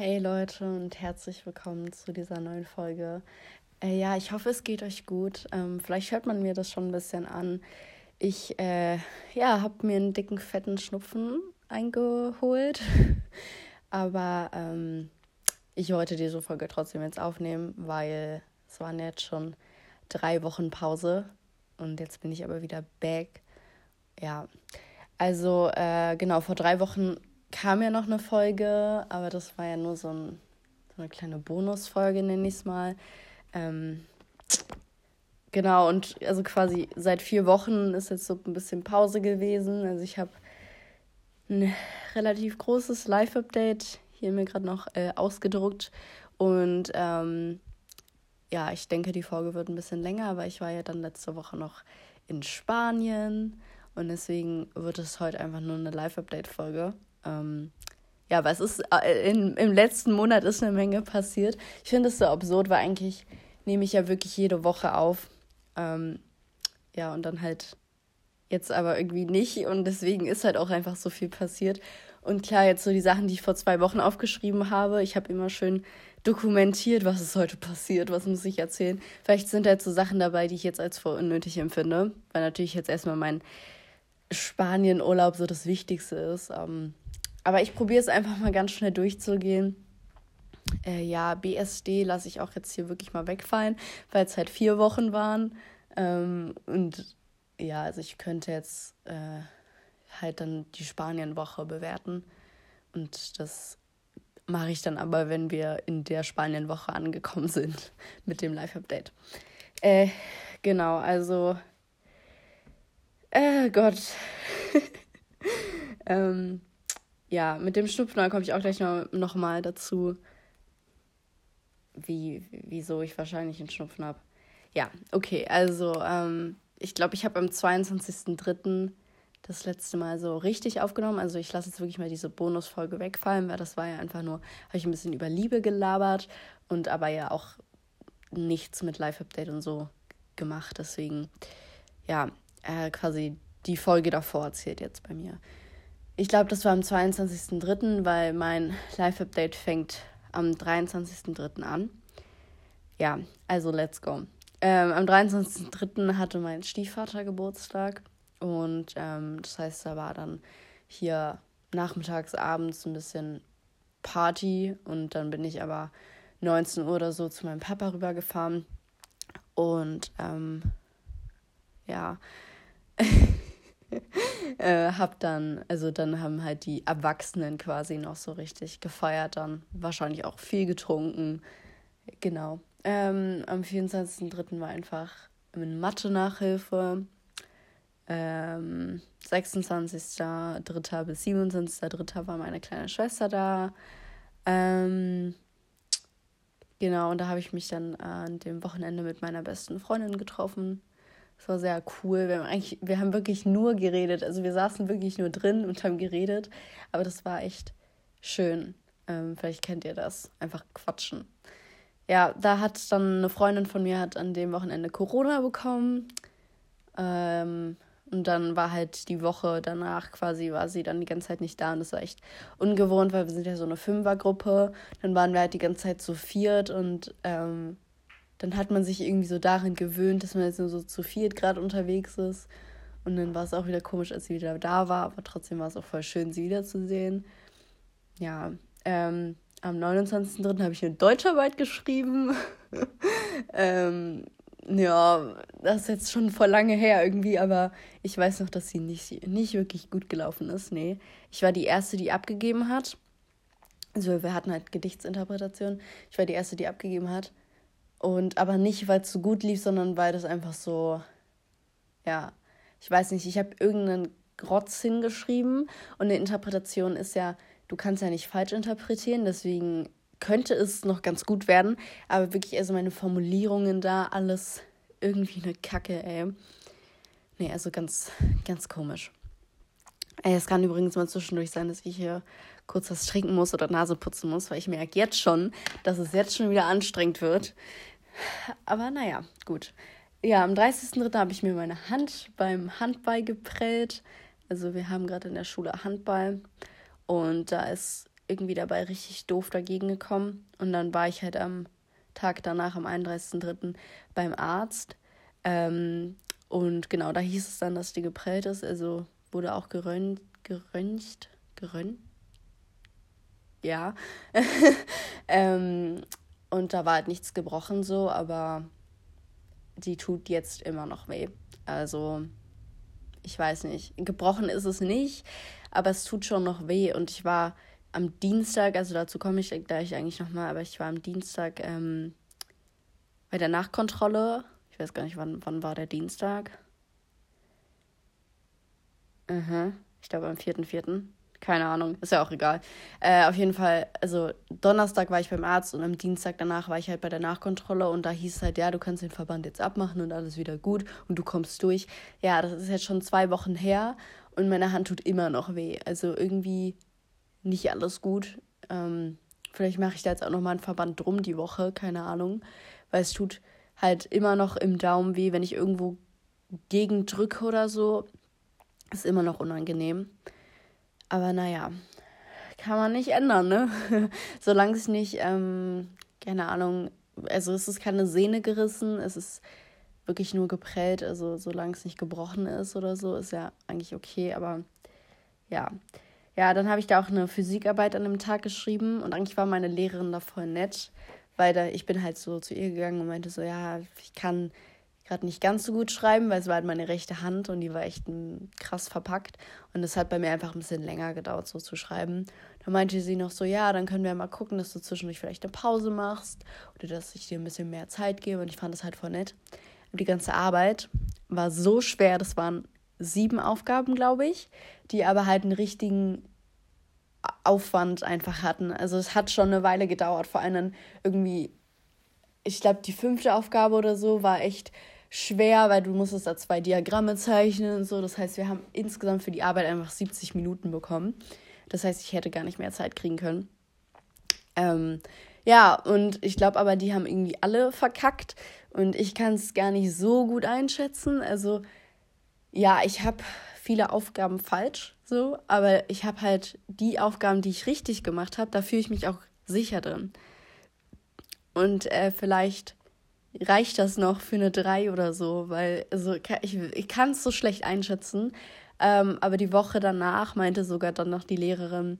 Hey Leute und herzlich willkommen zu dieser neuen Folge. Äh, ja, ich hoffe, es geht euch gut. Ähm, vielleicht hört man mir das schon ein bisschen an. Ich äh, ja, habe mir einen dicken, fetten Schnupfen eingeholt. Aber ähm, ich wollte diese Folge trotzdem jetzt aufnehmen, weil es waren jetzt schon drei Wochen Pause und jetzt bin ich aber wieder back. Ja, also äh, genau, vor drei Wochen kam ja noch eine Folge, aber das war ja nur so, ein, so eine kleine Bonusfolge, nenne ich es mal. Ähm, genau, und also quasi seit vier Wochen ist jetzt so ein bisschen Pause gewesen. Also ich habe ein relativ großes Live-Update hier mir gerade noch äh, ausgedruckt. Und ähm, ja, ich denke, die Folge wird ein bisschen länger, weil ich war ja dann letzte Woche noch in Spanien. Und deswegen wird es heute einfach nur eine Live-Update-Folge. Ähm, ja, aber es ist äh, in, im letzten Monat ist eine Menge passiert. Ich finde es so absurd, weil eigentlich nehme ich ja wirklich jede Woche auf. Ähm, ja, und dann halt jetzt aber irgendwie nicht. Und deswegen ist halt auch einfach so viel passiert. Und klar, jetzt so die Sachen, die ich vor zwei Wochen aufgeschrieben habe, ich habe immer schön dokumentiert, was ist heute passiert, was muss ich erzählen. Vielleicht sind halt so Sachen dabei, die ich jetzt als voll unnötig empfinde, weil natürlich jetzt erstmal mein Spanien-Urlaub so das Wichtigste ist. Ähm, aber ich probiere es einfach mal ganz schnell durchzugehen. Äh, ja, BSD lasse ich auch jetzt hier wirklich mal wegfallen, weil es halt vier Wochen waren. Ähm, und ja, also ich könnte jetzt äh, halt dann die Spanien-Woche bewerten. Und das mache ich dann aber, wenn wir in der Spanien-Woche angekommen sind mit dem Live-Update. Äh, genau, also. Äh, Gott. ähm, ja, mit dem Schnupfen komme ich auch gleich noch, noch mal dazu, wie, wieso ich wahrscheinlich einen Schnupfen habe. Ja, okay, also ähm, ich glaube, ich habe am 22.03. das letzte Mal so richtig aufgenommen. Also ich lasse jetzt wirklich mal diese Bonusfolge wegfallen, weil das war ja einfach nur, habe ich ein bisschen über Liebe gelabert und aber ja auch nichts mit Live-Update und so gemacht. Deswegen, ja, äh, quasi die Folge davor erzählt jetzt bei mir. Ich glaube, das war am 22.03., weil mein Live-Update fängt am 23.03. an. Ja, also let's go. Ähm, am 23.03. hatte mein Stiefvater Geburtstag und ähm, das heißt, da war dann hier nachmittags, abends ein bisschen Party und dann bin ich aber 19 Uhr oder so zu meinem Papa rübergefahren und ähm, ja, äh, hab dann, also dann haben halt die Erwachsenen quasi noch so richtig gefeiert, dann wahrscheinlich auch viel getrunken. Genau. Ähm, am 24.03. war einfach eine Mathe-Nachhilfe. Ähm, 26.03. bis 27.03. war meine kleine Schwester da. Ähm, genau, und da habe ich mich dann an dem Wochenende mit meiner besten Freundin getroffen. Es war sehr cool. Wir haben eigentlich, wir haben wirklich nur geredet. Also wir saßen wirklich nur drin und haben geredet. Aber das war echt schön. Ähm, vielleicht kennt ihr das. Einfach quatschen. Ja, da hat dann eine Freundin von mir hat an dem Wochenende Corona bekommen. Ähm, und dann war halt die Woche danach quasi, war sie dann die ganze Zeit nicht da. Und das war echt ungewohnt, weil wir sind ja so eine Fünfergruppe. Dann waren wir halt die ganze Zeit zu viert und ähm, dann hat man sich irgendwie so darin gewöhnt, dass man jetzt nur so zu viert gerade unterwegs ist. Und dann war es auch wieder komisch, als sie wieder da war, aber trotzdem war es auch voll schön, sie wiederzusehen. Ja, ähm, am 29.03. habe ich eine Deutscharbeit geschrieben. ähm, ja, das ist jetzt schon vor lange her irgendwie, aber ich weiß noch, dass sie nicht, nicht wirklich gut gelaufen ist. Nee, ich war die Erste, die abgegeben hat. Also wir hatten halt Gedichtsinterpretation. Ich war die Erste, die abgegeben hat. Und aber nicht, weil es so gut lief, sondern weil das einfach so, ja, ich weiß nicht, ich habe irgendeinen Grotz hingeschrieben und eine Interpretation ist ja, du kannst ja nicht falsch interpretieren, deswegen könnte es noch ganz gut werden, aber wirklich, also meine Formulierungen da, alles irgendwie eine Kacke, ey. Nee, also ganz, ganz komisch. Ey, es kann übrigens mal zwischendurch sein, dass ich hier kurz was trinken muss oder Nase putzen muss, weil ich merke jetzt schon, dass es jetzt schon wieder anstrengend wird. Aber naja, gut. Ja, am 30.03. habe ich mir meine Hand beim Handball geprellt. Also wir haben gerade in der Schule Handball und da ist irgendwie dabei richtig doof dagegen gekommen. Und dann war ich halt am Tag danach, am 31.03. beim Arzt. Ähm, und genau, da hieß es dann, dass die geprellt ist. Also wurde auch gerönt, geröntgt, gerönt? Ja. ähm, und da war halt nichts gebrochen so, aber die tut jetzt immer noch weh. Also, ich weiß nicht. Gebrochen ist es nicht, aber es tut schon noch weh. Und ich war am Dienstag, also dazu komme ich gleich eigentlich nochmal, aber ich war am Dienstag ähm, bei der Nachkontrolle. Ich weiß gar nicht, wann, wann war der Dienstag. Mhm. Ich glaube am 4.4. Keine Ahnung, ist ja auch egal. Äh, auf jeden Fall, also Donnerstag war ich beim Arzt und am Dienstag danach war ich halt bei der Nachkontrolle und da hieß es halt, ja, du kannst den Verband jetzt abmachen und alles wieder gut und du kommst durch. Ja, das ist jetzt schon zwei Wochen her und meine Hand tut immer noch weh. Also irgendwie nicht alles gut. Ähm, vielleicht mache ich da jetzt auch nochmal einen Verband drum die Woche, keine Ahnung. Weil es tut halt immer noch im Daumen weh, wenn ich irgendwo gegen drücke oder so. Ist immer noch unangenehm. Aber naja, kann man nicht ändern, ne? Solange es nicht, ähm, keine Ahnung, also es ist keine Sehne gerissen, es ist wirklich nur geprellt, also solange es nicht gebrochen ist oder so, ist ja eigentlich okay, aber ja. Ja, dann habe ich da auch eine Physikarbeit an dem Tag geschrieben und eigentlich war meine Lehrerin da voll nett, weil da, ich bin halt so zu ihr gegangen und meinte so, ja, ich kann gerade nicht ganz so gut schreiben, weil es war halt meine rechte Hand und die war echt krass verpackt. Und es hat bei mir einfach ein bisschen länger gedauert, so zu schreiben. Da meinte sie noch so, ja, dann können wir mal gucken, dass du zwischendurch vielleicht eine Pause machst oder dass ich dir ein bisschen mehr Zeit gebe. Und ich fand das halt voll nett. Und die ganze Arbeit war so schwer, das waren sieben Aufgaben, glaube ich, die aber halt einen richtigen Aufwand einfach hatten. Also es hat schon eine Weile gedauert, vor allem dann irgendwie, ich glaube, die fünfte Aufgabe oder so war echt schwer, weil du musstest da zwei Diagramme zeichnen und so. Das heißt, wir haben insgesamt für die Arbeit einfach 70 Minuten bekommen. Das heißt, ich hätte gar nicht mehr Zeit kriegen können. Ähm, ja, und ich glaube aber, die haben irgendwie alle verkackt und ich kann es gar nicht so gut einschätzen. Also, ja, ich habe viele Aufgaben falsch, so, aber ich habe halt die Aufgaben, die ich richtig gemacht habe, da fühle ich mich auch sicher drin. Und äh, vielleicht reicht das noch für eine 3 oder so, weil also ich, ich kann es so schlecht einschätzen. Ähm, aber die Woche danach meinte sogar dann noch die Lehrerin,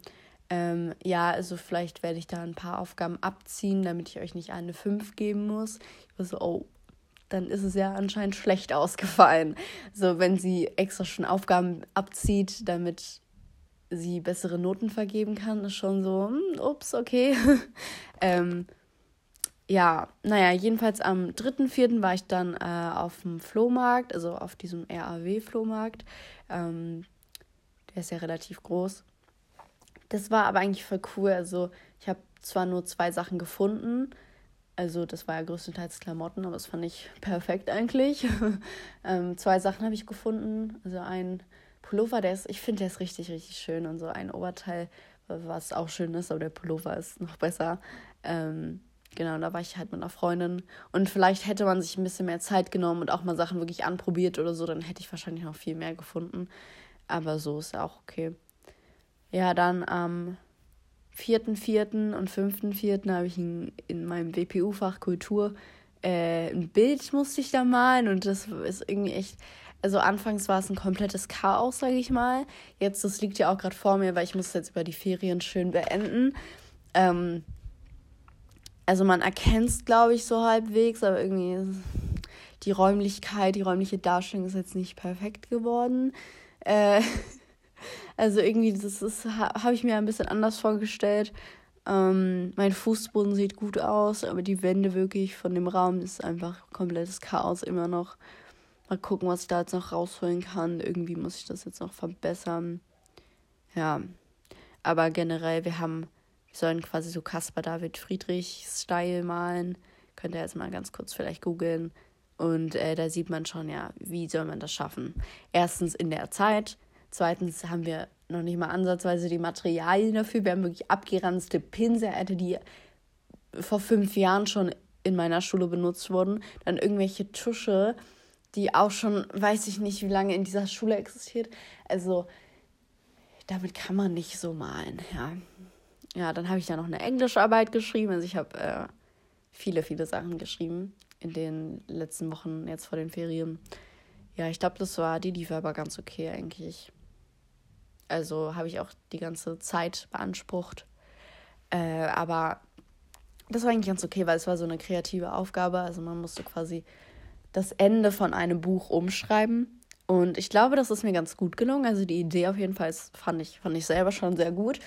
ähm, ja, also vielleicht werde ich da ein paar Aufgaben abziehen, damit ich euch nicht eine 5 geben muss. Ich war so, oh, dann ist es ja anscheinend schlecht ausgefallen. So, wenn sie extra schon Aufgaben abzieht, damit sie bessere Noten vergeben kann, ist schon so, hm, ups, okay. ähm, ja, naja, jedenfalls am 3.4. war ich dann äh, auf dem Flohmarkt, also auf diesem RAW-Flohmarkt. Ähm, der ist ja relativ groß. Das war aber eigentlich voll cool. Also, ich habe zwar nur zwei Sachen gefunden. Also, das war ja größtenteils Klamotten, aber das fand ich perfekt eigentlich. ähm, zwei Sachen habe ich gefunden. Also, ein Pullover, der ist, ich finde, der ist richtig, richtig schön. Und so ein Oberteil, was auch schön ist, aber der Pullover ist noch besser. Ähm, Genau, da war ich halt mit einer Freundin. Und vielleicht hätte man sich ein bisschen mehr Zeit genommen und auch mal Sachen wirklich anprobiert oder so, dann hätte ich wahrscheinlich noch viel mehr gefunden. Aber so ist ja auch okay. Ja, dann am 4.4. und 5.4. habe ich in, in meinem WPU-Fach Kultur äh, ein Bild musste ich da malen und das ist irgendwie echt. Also anfangs war es ein komplettes Chaos, sage ich mal. Jetzt, das liegt ja auch gerade vor mir, weil ich muss jetzt über die Ferien schön beenden. Ähm, also man erkennt es, glaube ich, so halbwegs, aber irgendwie die Räumlichkeit, die räumliche Darstellung ist jetzt nicht perfekt geworden. Äh, also irgendwie, das ist, habe ich mir ein bisschen anders vorgestellt. Ähm, mein Fußboden sieht gut aus, aber die Wände wirklich von dem Raum ist einfach komplettes Chaos immer noch. Mal gucken, was ich da jetzt noch rausholen kann. Irgendwie muss ich das jetzt noch verbessern. Ja, aber generell, wir haben sollen quasi so Caspar David Friedrich-Style malen. Könnt ihr jetzt mal ganz kurz vielleicht googeln. Und äh, da sieht man schon, ja, wie soll man das schaffen? Erstens in der Zeit. Zweitens haben wir noch nicht mal ansatzweise die Materialien dafür. Wir haben wirklich abgeranzte Pinsel, die vor fünf Jahren schon in meiner Schule benutzt wurden. Dann irgendwelche Tusche, die auch schon, weiß ich nicht, wie lange in dieser Schule existiert. Also, damit kann man nicht so malen, ja ja, dann habe ich ja noch eine Englischarbeit geschrieben. Also ich habe äh, viele, viele Sachen geschrieben in den letzten Wochen jetzt vor den Ferien. Ja, ich glaube, das war, die lief aber ganz okay eigentlich. Also habe ich auch die ganze Zeit beansprucht. Äh, aber das war eigentlich ganz okay, weil es war so eine kreative Aufgabe. Also man musste quasi das Ende von einem Buch umschreiben. Und ich glaube, das ist mir ganz gut gelungen. Also die Idee auf jeden Fall fand ich, fand ich selber schon sehr gut.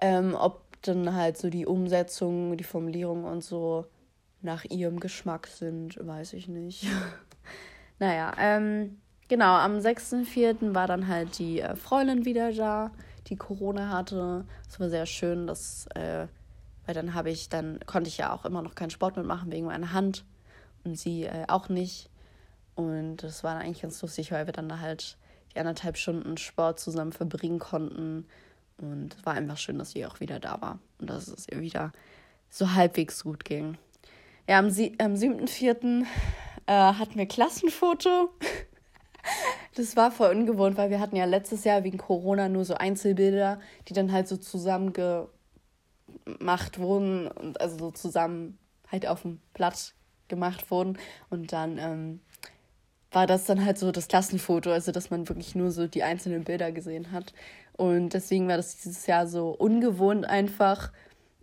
Ähm, ob dann halt so die Umsetzung, die Formulierung und so nach ihrem Geschmack sind, weiß ich nicht. naja, ähm, genau, am 6.4. war dann halt die äh, Freundin wieder da, die Corona hatte. Es war sehr schön, dass, äh, weil dann habe ich, dann konnte ich ja auch immer noch keinen Sport mitmachen wegen meiner Hand und sie äh, auch nicht. Und das war dann eigentlich ganz lustig, weil wir dann halt die anderthalb Stunden Sport zusammen verbringen konnten. Und es war einfach schön, dass sie auch wieder da war und dass es ihr wieder so halbwegs gut ging. Ja, am, Sie am 7.4. Äh, hatten wir Klassenfoto. das war voll ungewohnt, weil wir hatten ja letztes Jahr wegen Corona nur so Einzelbilder, die dann halt so zusammen gemacht wurden und also so zusammen halt auf dem Blatt gemacht wurden. Und dann ähm, war das dann halt so das Klassenfoto, also dass man wirklich nur so die einzelnen Bilder gesehen hat. Und deswegen war das dieses Jahr so ungewohnt einfach.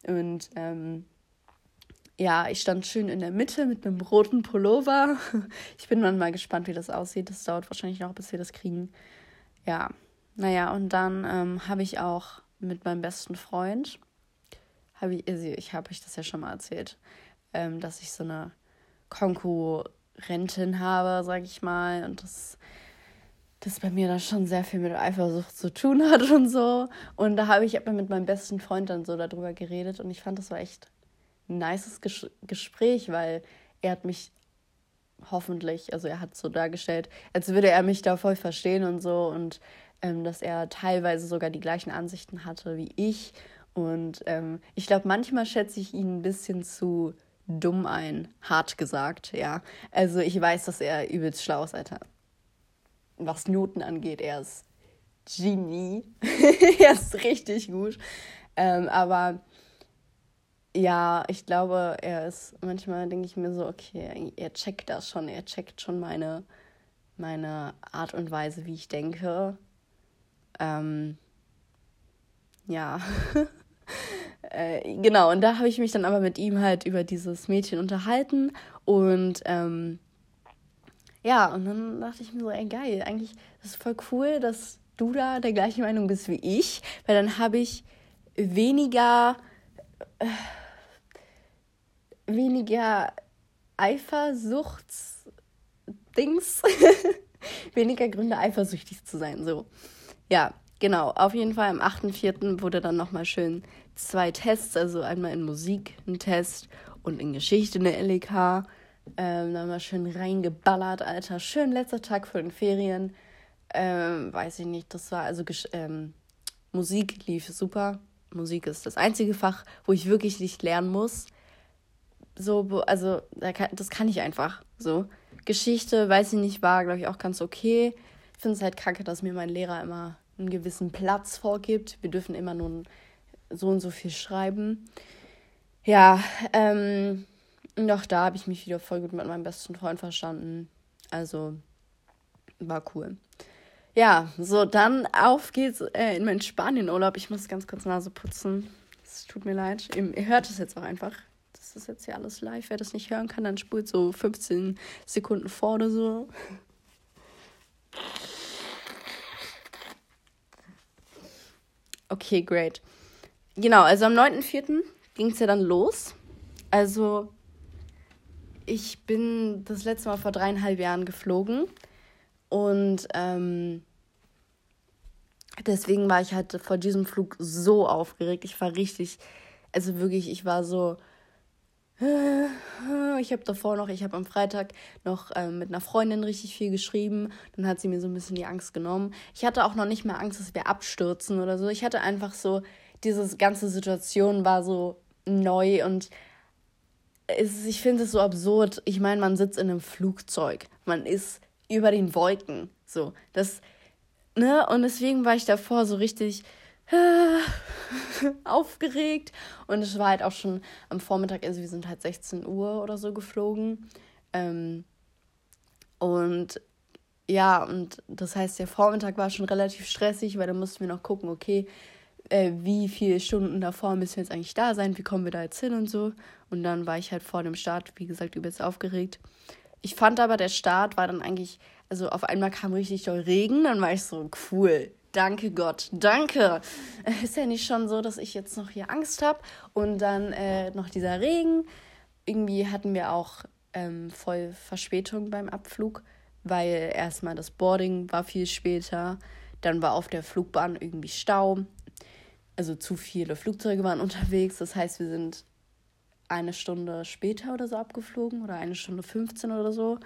Und ähm, ja, ich stand schön in der Mitte mit einem roten Pullover. Ich bin dann mal gespannt, wie das aussieht. Das dauert wahrscheinlich noch, bis wir das kriegen. Ja, naja, und dann ähm, habe ich auch mit meinem besten Freund, habe ich, also ich habe euch das ja schon mal erzählt, ähm, dass ich so eine Konkurrentin habe, sag ich mal, und das das bei mir dann schon sehr viel mit Eifersucht zu tun hat und so. Und da habe ich aber mit meinem besten Freund dann so darüber geredet und ich fand, das war echt ein nices Ges Gespräch, weil er hat mich hoffentlich, also er hat so dargestellt, als würde er mich da voll verstehen und so und ähm, dass er teilweise sogar die gleichen Ansichten hatte wie ich. Und ähm, ich glaube, manchmal schätze ich ihn ein bisschen zu dumm ein, hart gesagt, ja. Also ich weiß, dass er übelst schlau ist, Alter. Was Noten angeht, er ist Genie. er ist richtig gut. Ähm, aber ja, ich glaube, er ist, manchmal denke ich mir so, okay, er checkt das schon, er checkt schon meine, meine Art und Weise, wie ich denke. Ähm, ja. äh, genau, und da habe ich mich dann aber mit ihm halt über dieses Mädchen unterhalten und ähm, ja, und dann dachte ich mir so, ey geil, eigentlich ist voll cool, dass du da der gleichen Meinung bist wie ich, weil dann habe ich weniger äh, weniger Eifersuchtsdings, weniger Gründe eifersüchtig zu sein. So, ja, genau. Auf jeden Fall am 8.4. wurde dann nochmal schön zwei Tests, also einmal in Musik ein Test und in Geschichte eine LEK. Ähm, dann mal schön reingeballert, Alter. Schön letzter Tag für den Ferien. Ähm, weiß ich nicht, das war also ähm, Musik lief super. Musik ist das einzige Fach, wo ich wirklich nicht lernen muss so, also das kann ich einfach so. Geschichte, weiß ich nicht, war, glaube ich, auch ganz okay. Ich finde es halt kacke, dass mir mein Lehrer immer einen gewissen Platz vorgibt. Wir dürfen immer nur so und so viel schreiben. Ja, ähm, doch da habe ich mich wieder voll gut mit meinem besten Freund verstanden. Also war cool. Ja, so dann auf geht's äh, in meinen Spanienurlaub. Ich muss ganz kurz Nase putzen. Es tut mir leid. Ihr hört es jetzt auch einfach das ist jetzt ja alles live. Wer das nicht hören kann, dann spult so 15 Sekunden vor oder so. Okay, great. Genau, also am 9.4. ging es ja dann los. Also, ich bin das letzte Mal vor dreieinhalb Jahren geflogen. Und ähm, deswegen war ich halt vor diesem Flug so aufgeregt. Ich war richtig, also wirklich, ich war so, ich habe davor noch, ich habe am Freitag noch ähm, mit einer Freundin richtig viel geschrieben. Dann hat sie mir so ein bisschen die Angst genommen. Ich hatte auch noch nicht mehr Angst, dass wir abstürzen oder so. Ich hatte einfach so, diese ganze Situation war so neu und es, ich finde es so absurd. Ich meine, man sitzt in einem Flugzeug. Man ist über den Wolken. So, das, ne? Und deswegen war ich davor so richtig aufgeregt. Und es war halt auch schon am Vormittag, also wir sind halt 16 Uhr oder so geflogen. Ähm, und ja, und das heißt, der Vormittag war schon relativ stressig, weil da mussten wir noch gucken, okay, äh, wie viele Stunden davor müssen wir jetzt eigentlich da sein, wie kommen wir da jetzt hin und so. Und dann war ich halt vor dem Start, wie gesagt, übelst aufgeregt. Ich fand aber, der Start war dann eigentlich, also auf einmal kam richtig doll Regen, dann war ich so, cool, danke Gott, danke. Ist ja nicht schon so, dass ich jetzt noch hier Angst habe und dann äh, noch dieser Regen. Irgendwie hatten wir auch ähm, voll Verspätung beim Abflug, weil erstmal das Boarding war viel später, dann war auf der Flugbahn irgendwie Stau. Also zu viele Flugzeuge waren unterwegs. Das heißt, wir sind eine Stunde später oder so abgeflogen oder eine Stunde 15 oder so.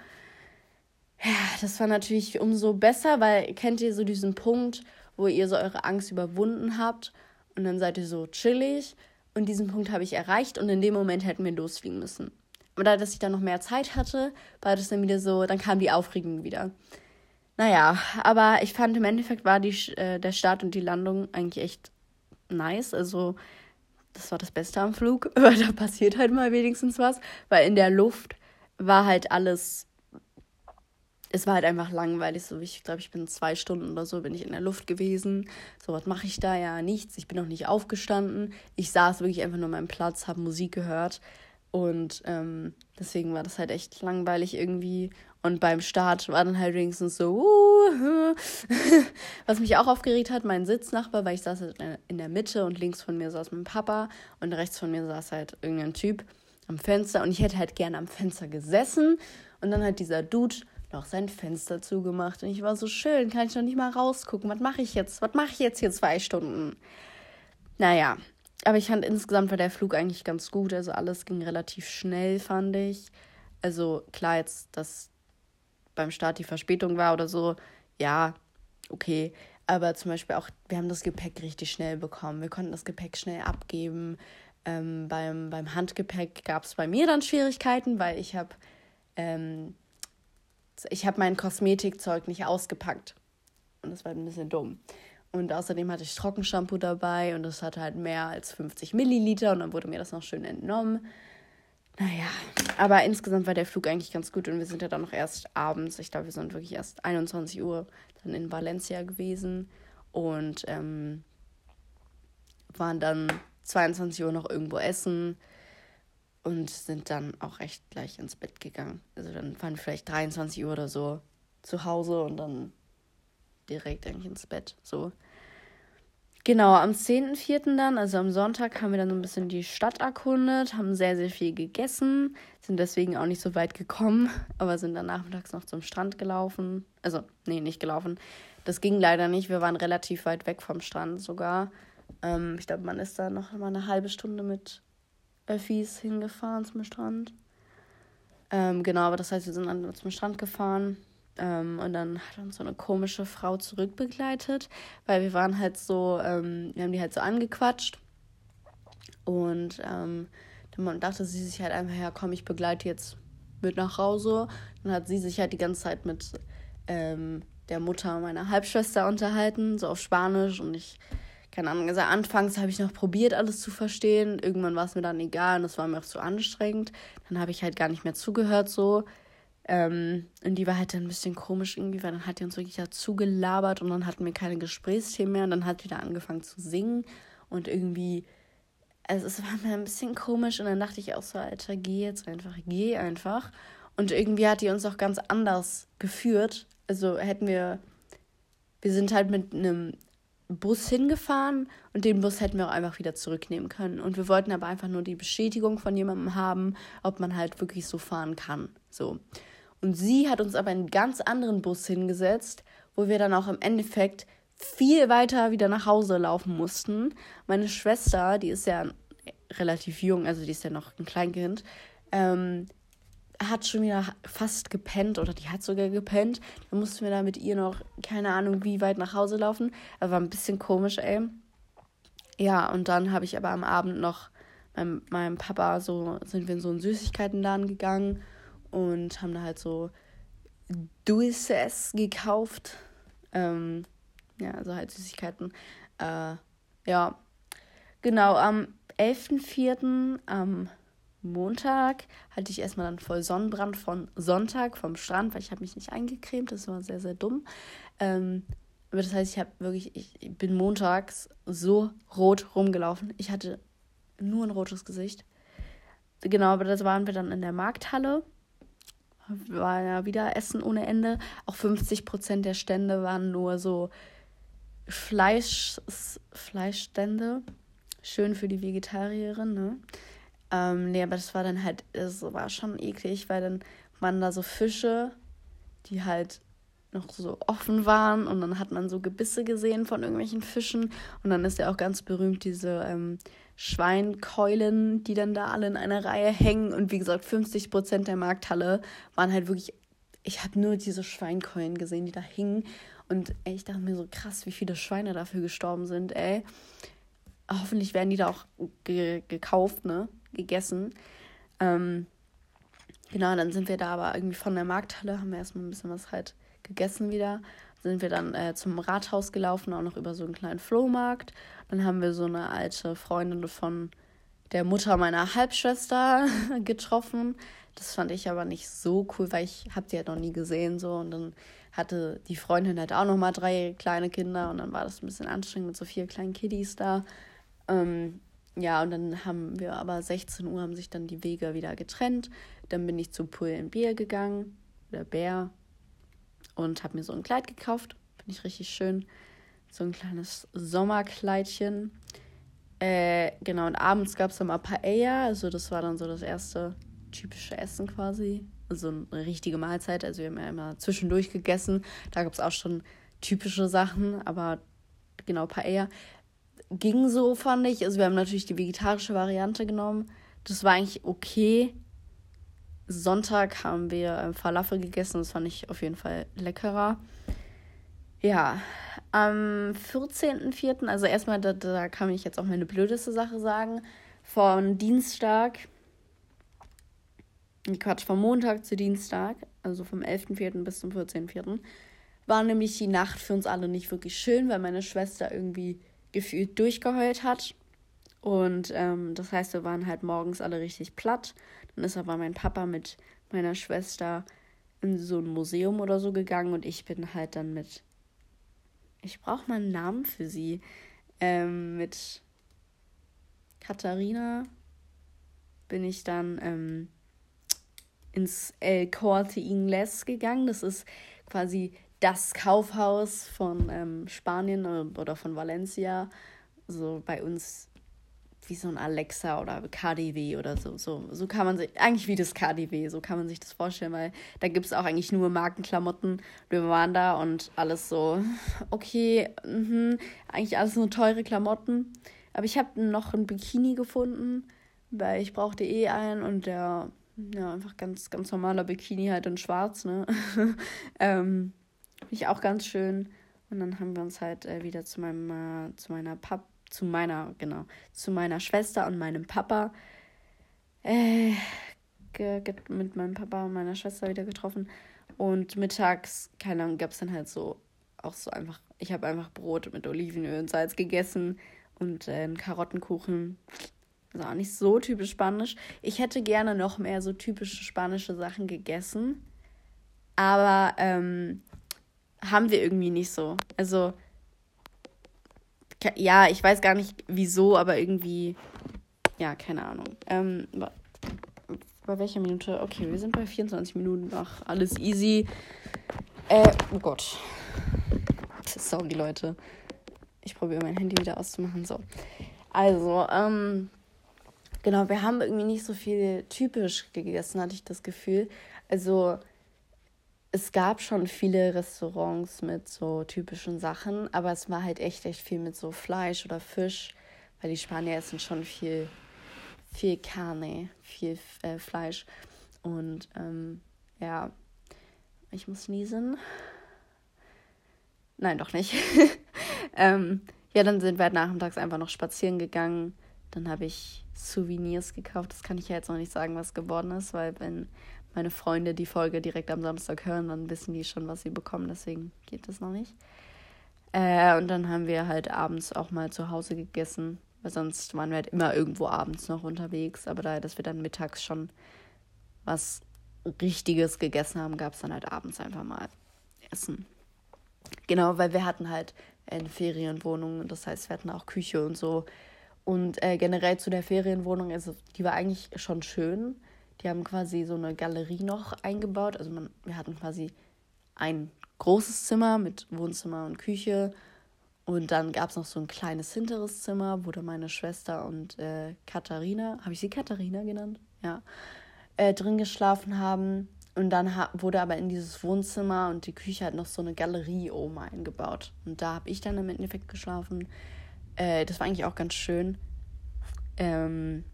Ja, das war natürlich umso besser, weil kennt ihr so diesen Punkt, wo ihr so eure Angst überwunden habt und dann seid ihr so chillig und diesen Punkt habe ich erreicht und in dem Moment hätten wir losfliegen müssen. Aber da, dass ich dann noch mehr Zeit hatte, war das dann wieder so, dann kam die Aufregung wieder. Naja, aber ich fand im Endeffekt war die, äh, der Start und die Landung eigentlich echt nice. Also das war das Beste am Flug, weil da passiert halt mal wenigstens was, weil in der Luft war halt alles, es war halt einfach langweilig, so ich glaube, ich bin zwei Stunden oder so, bin ich in der Luft gewesen, so was mache ich da, ja nichts, ich bin noch nicht aufgestanden, ich saß wirklich einfach nur an meinem Platz, habe Musik gehört. Und ähm, deswegen war das halt echt langweilig irgendwie und beim Start war dann halt wenigstens so, uh, was mich auch aufgeregt hat, mein Sitznachbar, weil ich saß halt in der Mitte und links von mir saß mein Papa und rechts von mir saß halt irgendein Typ am Fenster und ich hätte halt gerne am Fenster gesessen. Und dann hat dieser Dude noch sein Fenster zugemacht und ich war so schön, kann ich noch nicht mal rausgucken, was mache ich jetzt, was mache ich jetzt hier zwei Stunden? Naja, aber ich fand insgesamt war der Flug eigentlich ganz gut, also alles ging relativ schnell, fand ich. Also klar jetzt, dass beim Start die Verspätung war oder so, ja, okay. Aber zum Beispiel auch, wir haben das Gepäck richtig schnell bekommen. Wir konnten das Gepäck schnell abgeben. Ähm, beim, beim Handgepäck gab es bei mir dann Schwierigkeiten, weil ich habe ähm, ich habe mein Kosmetikzeug nicht ausgepackt. Und das war ein bisschen dumm. Und außerdem hatte ich Trockenshampoo dabei und das hatte halt mehr als 50 Milliliter und dann wurde mir das noch schön entnommen. Naja, aber insgesamt war der Flug eigentlich ganz gut und wir sind ja dann noch erst abends, ich glaube, wir sind wirklich erst 21 Uhr dann in Valencia gewesen und ähm, waren dann 22 Uhr noch irgendwo essen und sind dann auch echt gleich ins Bett gegangen. Also dann waren wir vielleicht 23 Uhr oder so zu Hause und dann direkt eigentlich ins Bett. So. Genau, am 10.04. dann, also am Sonntag, haben wir dann so ein bisschen die Stadt erkundet, haben sehr, sehr viel gegessen, sind deswegen auch nicht so weit gekommen, aber sind dann nachmittags noch zum Strand gelaufen. Also, nee, nicht gelaufen. Das ging leider nicht. Wir waren relativ weit weg vom Strand sogar. Ähm, ich glaube, man ist da noch mal eine halbe Stunde mit Öffis hingefahren zum Strand. Ähm, genau, aber das heißt, wir sind dann zum Strand gefahren, ähm, und dann hat uns so eine komische Frau zurückbegleitet, weil wir waren halt so, ähm, wir haben die halt so angequatscht. Und ähm, dann dachte sie sich halt einfach, ja komm, ich begleite jetzt mit nach Hause. Dann hat sie sich halt die ganze Zeit mit ähm, der Mutter meiner Halbschwester unterhalten, so auf Spanisch. Und ich, keine Ahnung, also anfangs habe ich noch probiert, alles zu verstehen. Irgendwann war es mir dann egal und es war mir auch zu anstrengend. Dann habe ich halt gar nicht mehr zugehört so. Ähm, und die war halt dann ein bisschen komisch irgendwie, weil dann hat die uns wirklich dazu gelabert und dann hatten wir keine Gesprächsthemen mehr und dann hat die da angefangen zu singen und irgendwie, also es war mir ein bisschen komisch und dann dachte ich auch so, Alter, geh jetzt einfach, geh einfach. Und irgendwie hat die uns auch ganz anders geführt. Also hätten wir, wir sind halt mit einem Bus hingefahren und den Bus hätten wir auch einfach wieder zurücknehmen können. Und wir wollten aber einfach nur die Bestätigung von jemandem haben, ob man halt wirklich so fahren kann. So. Und sie hat uns aber in einen ganz anderen Bus hingesetzt, wo wir dann auch im Endeffekt viel weiter wieder nach Hause laufen mussten. Meine Schwester, die ist ja relativ jung, also die ist ja noch ein Kleinkind, ähm, hat schon wieder fast gepennt oder die hat sogar gepennt. Dann mussten wir da mit ihr noch, keine Ahnung, wie weit nach Hause laufen. Aber war ein bisschen komisch, ey. Ja, und dann habe ich aber am Abend noch mit meinem Papa so, sind wir in so einen Süßigkeitenladen gegangen und haben da halt so Dulces gekauft. Ähm, ja, also halt Süßigkeiten. Äh, ja, genau, am 11.04. am Montag hatte ich erstmal dann voll Sonnenbrand von Sonntag vom Strand, weil ich habe mich nicht eingecremt, das war sehr, sehr dumm. Ähm, aber das heißt, ich habe wirklich, ich bin montags so rot rumgelaufen. Ich hatte nur ein rotes Gesicht. Genau, aber das waren wir dann in der Markthalle. War ja wieder Essen ohne Ende. Auch 50 Prozent der Stände waren nur so Fleisch, Fleischstände. Schön für die Vegetarierin, ne? Ähm, nee, aber das war dann halt, es war schon eklig, weil dann man da so Fische, die halt noch so offen waren und dann hat man so Gebisse gesehen von irgendwelchen Fischen und dann ist ja auch ganz berühmt diese ähm, Schweinkeulen, die dann da alle in einer Reihe hängen und wie gesagt 50 Prozent der Markthalle waren halt wirklich, ich habe nur diese Schweinkeulen gesehen, die da hingen und ey, ich dachte mir so krass, wie viele Schweine dafür gestorben sind, ey. Hoffentlich werden die da auch ge gekauft, ne? gegessen. Ähm, genau, dann sind wir da aber irgendwie von der Markthalle, haben wir erstmal ein bisschen was halt gegessen wieder. Sind wir dann äh, zum Rathaus gelaufen, auch noch über so einen kleinen Flohmarkt. Dann haben wir so eine alte Freundin von der Mutter meiner Halbschwester getroffen. Das fand ich aber nicht so cool, weil ich habe die halt noch nie gesehen so und dann hatte die Freundin halt auch noch mal drei kleine Kinder und dann war das ein bisschen anstrengend mit so vier kleinen Kiddies da. Ähm, ja, und dann haben wir aber 16 Uhr haben sich dann die Wege wieder getrennt. Dann bin ich zu Pull Bier gegangen, oder Bär, und habe mir so ein Kleid gekauft. Finde ich richtig schön. So ein kleines Sommerkleidchen. Äh, genau, und abends gab es dann mal Paella. Also, das war dann so das erste typische Essen quasi. Also, eine richtige Mahlzeit. Also, wir haben ja immer zwischendurch gegessen. Da gab es auch schon typische Sachen, aber genau, Paella ging so, fand ich. Also wir haben natürlich die vegetarische Variante genommen. Das war eigentlich okay. Sonntag haben wir äh, Falafel gegessen. Das fand ich auf jeden Fall leckerer. Ja, am 14.04., also erstmal, da, da kann ich jetzt auch meine blödeste Sache sagen. Von Dienstag, Quatsch, vom Montag zu Dienstag, also vom 11.04. bis zum 14.04., war nämlich die Nacht für uns alle nicht wirklich schön, weil meine Schwester irgendwie gefühlt durchgeheult hat. Und ähm, das heißt, wir waren halt morgens alle richtig platt. Dann ist aber mein Papa mit meiner Schwester in so ein Museum oder so gegangen und ich bin halt dann mit. Ich brauche mal einen Namen für sie. Ähm, mit Katharina bin ich dann ähm, ins El Corte Inglés gegangen. Das ist quasi das Kaufhaus von ähm, Spanien oder von Valencia. So bei uns wie so ein Alexa oder KDW oder so. So, so kann man sich, eigentlich wie das KDW, so kann man sich das vorstellen, weil da gibt es auch eigentlich nur Markenklamotten. Wir waren da und alles so, okay, mh, eigentlich alles nur teure Klamotten. Aber ich habe noch ein Bikini gefunden, weil ich brauchte eh einen und der, ja, einfach ganz, ganz normaler Bikini halt in schwarz, ne? ähm, Finde ich auch ganz schön. Und dann haben wir uns halt äh, wieder zu meinem, äh, zu meiner Pap, zu meiner, genau, zu meiner Schwester und meinem Papa, äh, mit meinem Papa und meiner Schwester wieder getroffen. Und mittags, keine Ahnung, gab es dann halt so, auch so einfach, ich habe einfach Brot mit Olivenöl und Salz gegessen und äh, einen Karottenkuchen. Also auch nicht so typisch spanisch. Ich hätte gerne noch mehr so typische spanische Sachen gegessen. Aber ähm, haben wir irgendwie nicht so. Also, ja, ich weiß gar nicht wieso, aber irgendwie, ja, keine Ahnung. Ähm, bei welcher Minute? Okay, wir sind bei 24 Minuten. Ach, alles easy. Äh, oh Gott. Sorry, Leute. Ich probiere mein Handy wieder auszumachen. So. Also, ähm, genau, wir haben irgendwie nicht so viel typisch gegessen, hatte ich das Gefühl. Also, es gab schon viele Restaurants mit so typischen Sachen, aber es war halt echt, echt viel mit so Fleisch oder Fisch, weil die Spanier essen schon viel, viel Carne, viel äh, Fleisch. Und ähm, ja, ich muss niesen. Nein, doch nicht. ähm, ja, dann sind wir halt nachmittags einfach noch spazieren gegangen. Dann habe ich Souvenirs gekauft. Das kann ich ja jetzt noch nicht sagen, was geworden ist, weil wenn meine Freunde die Folge direkt am Samstag hören, dann wissen die schon, was sie bekommen. Deswegen geht das noch nicht. Äh, und dann haben wir halt abends auch mal zu Hause gegessen, weil sonst waren wir halt immer irgendwo abends noch unterwegs. Aber da, dass wir dann mittags schon was Richtiges gegessen haben, gab es dann halt abends einfach mal Essen. Genau, weil wir hatten halt eine Ferienwohnung, das heißt, wir hatten auch Küche und so. Und äh, generell zu der Ferienwohnung, also die war eigentlich schon schön. Die haben quasi so eine Galerie noch eingebaut. Also man, wir hatten quasi ein großes Zimmer mit Wohnzimmer und Küche. Und dann gab es noch so ein kleines hinteres Zimmer, wo da meine Schwester und äh, Katharina, habe ich sie Katharina genannt? Ja, äh, drin geschlafen haben. Und dann wurde aber in dieses Wohnzimmer und die Küche hat noch so eine Galerie oben eingebaut. Und da habe ich dann im Endeffekt geschlafen. Äh, das war eigentlich auch ganz schön. Ähm,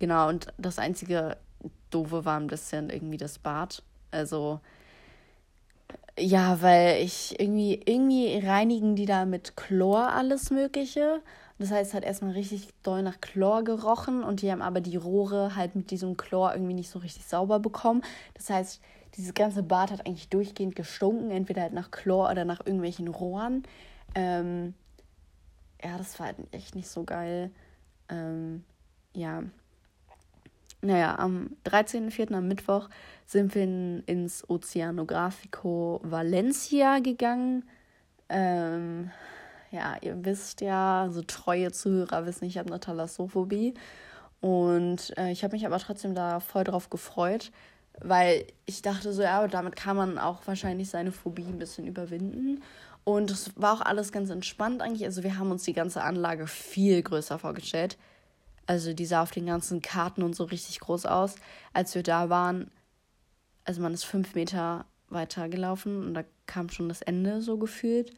genau, und das einzige Doofe war ein bisschen irgendwie das Bad. Also, ja, weil ich irgendwie, irgendwie reinigen die da mit Chlor alles Mögliche. Das heißt, es hat erstmal richtig doll nach Chlor gerochen und die haben aber die Rohre halt mit diesem Chlor irgendwie nicht so richtig sauber bekommen. Das heißt, dieses ganze Bad hat eigentlich durchgehend gestunken, entweder halt nach Chlor oder nach irgendwelchen Rohren. Ähm, ja, das war halt echt nicht so geil. Ähm, ja. Naja, am 13.04. am Mittwoch sind wir in, ins Oceanografico Valencia gegangen. Ähm, ja, ihr wisst ja, so treue Zuhörer wissen, ich habe eine Thalassophobie. Und äh, ich habe mich aber trotzdem da voll drauf gefreut, weil ich dachte so, ja, damit kann man auch wahrscheinlich seine Phobie ein bisschen überwinden. Und es war auch alles ganz entspannt eigentlich. Also wir haben uns die ganze Anlage viel größer vorgestellt. Also die sah auf den ganzen Karten und so richtig groß aus. Als wir da waren, also man ist fünf Meter weiter gelaufen und da kam schon das Ende so gefühlt.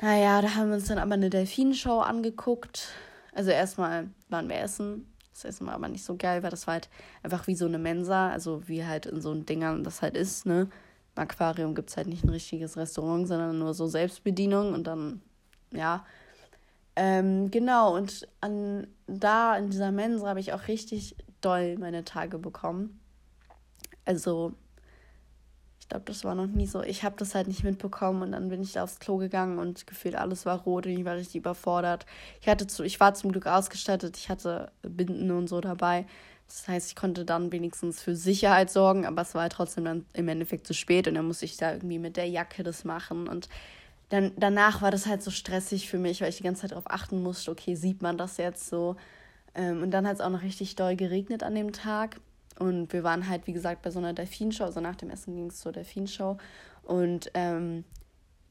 Naja, da haben wir uns dann aber eine Delfinshow angeguckt. Also erstmal waren wir essen. Das Essen war aber nicht so geil, weil das war halt einfach wie so eine Mensa, also wie halt in so Dingern das halt ist, ne? Im Aquarium gibt es halt nicht ein richtiges Restaurant, sondern nur so Selbstbedienung und dann, ja. Ähm, genau, und an, da in dieser Mensa habe ich auch richtig doll meine Tage bekommen. Also, ich glaube, das war noch nie so. Ich habe das halt nicht mitbekommen und dann bin ich da aufs Klo gegangen und gefühlt alles war rot und ich war richtig überfordert. Ich hatte zu, ich war zum Glück ausgestattet, ich hatte Binden und so dabei. Das heißt, ich konnte dann wenigstens für Sicherheit sorgen, aber es war halt trotzdem dann im Endeffekt zu spät und dann musste ich da irgendwie mit der Jacke das machen und dann danach war das halt so stressig für mich, weil ich die ganze Zeit darauf achten musste, okay, sieht man das jetzt so? Ähm, und dann hat es auch noch richtig doll geregnet an dem Tag. Und wir waren halt, wie gesagt, bei so einer Delfinshow. Also nach dem Essen ging es zur Delfinshow. Und ähm,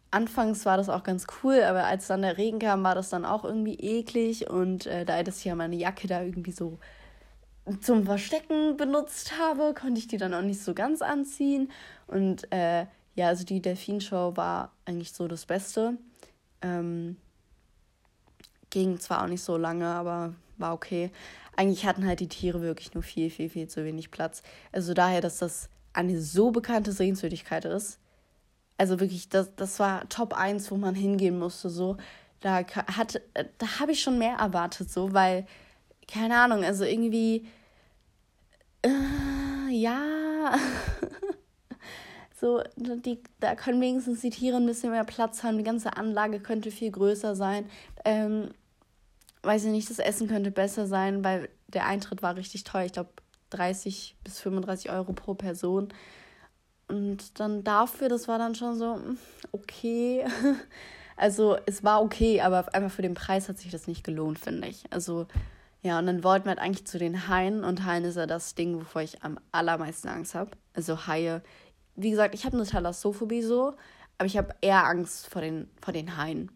anfangs war das auch ganz cool, aber als dann der Regen kam, war das dann auch irgendwie eklig. Und äh, da das ja meine Jacke da irgendwie so zum Verstecken benutzt habe, konnte ich die dann auch nicht so ganz anziehen. Und äh, ja, also die Delfinshow war eigentlich so das Beste. Ähm, ging zwar auch nicht so lange, aber war okay. Eigentlich hatten halt die Tiere wirklich nur viel, viel, viel zu wenig Platz. Also daher, dass das eine so bekannte Sehenswürdigkeit ist. Also wirklich, das, das war Top 1, wo man hingehen musste. So, da hat, da habe ich schon mehr erwartet, so, weil keine Ahnung, also irgendwie, äh, ja, so, die, da können wenigstens die Tiere ein bisschen mehr Platz haben, die ganze Anlage könnte viel größer sein, ähm, weiß ich nicht, das Essen könnte besser sein, weil der Eintritt war richtig teuer, ich glaube 30 bis 35 Euro pro Person. Und dann dafür, das war dann schon so, hm, okay. Also es war okay, aber einfach für den Preis hat sich das nicht gelohnt, finde ich. Also ja, und dann wollten wir halt eigentlich zu den Haien und Haien ist ja das Ding, wovor ich am allermeisten Angst habe. Also Haie, wie gesagt, ich habe eine Thalassophobie so, aber ich habe eher Angst vor den, vor den Haien.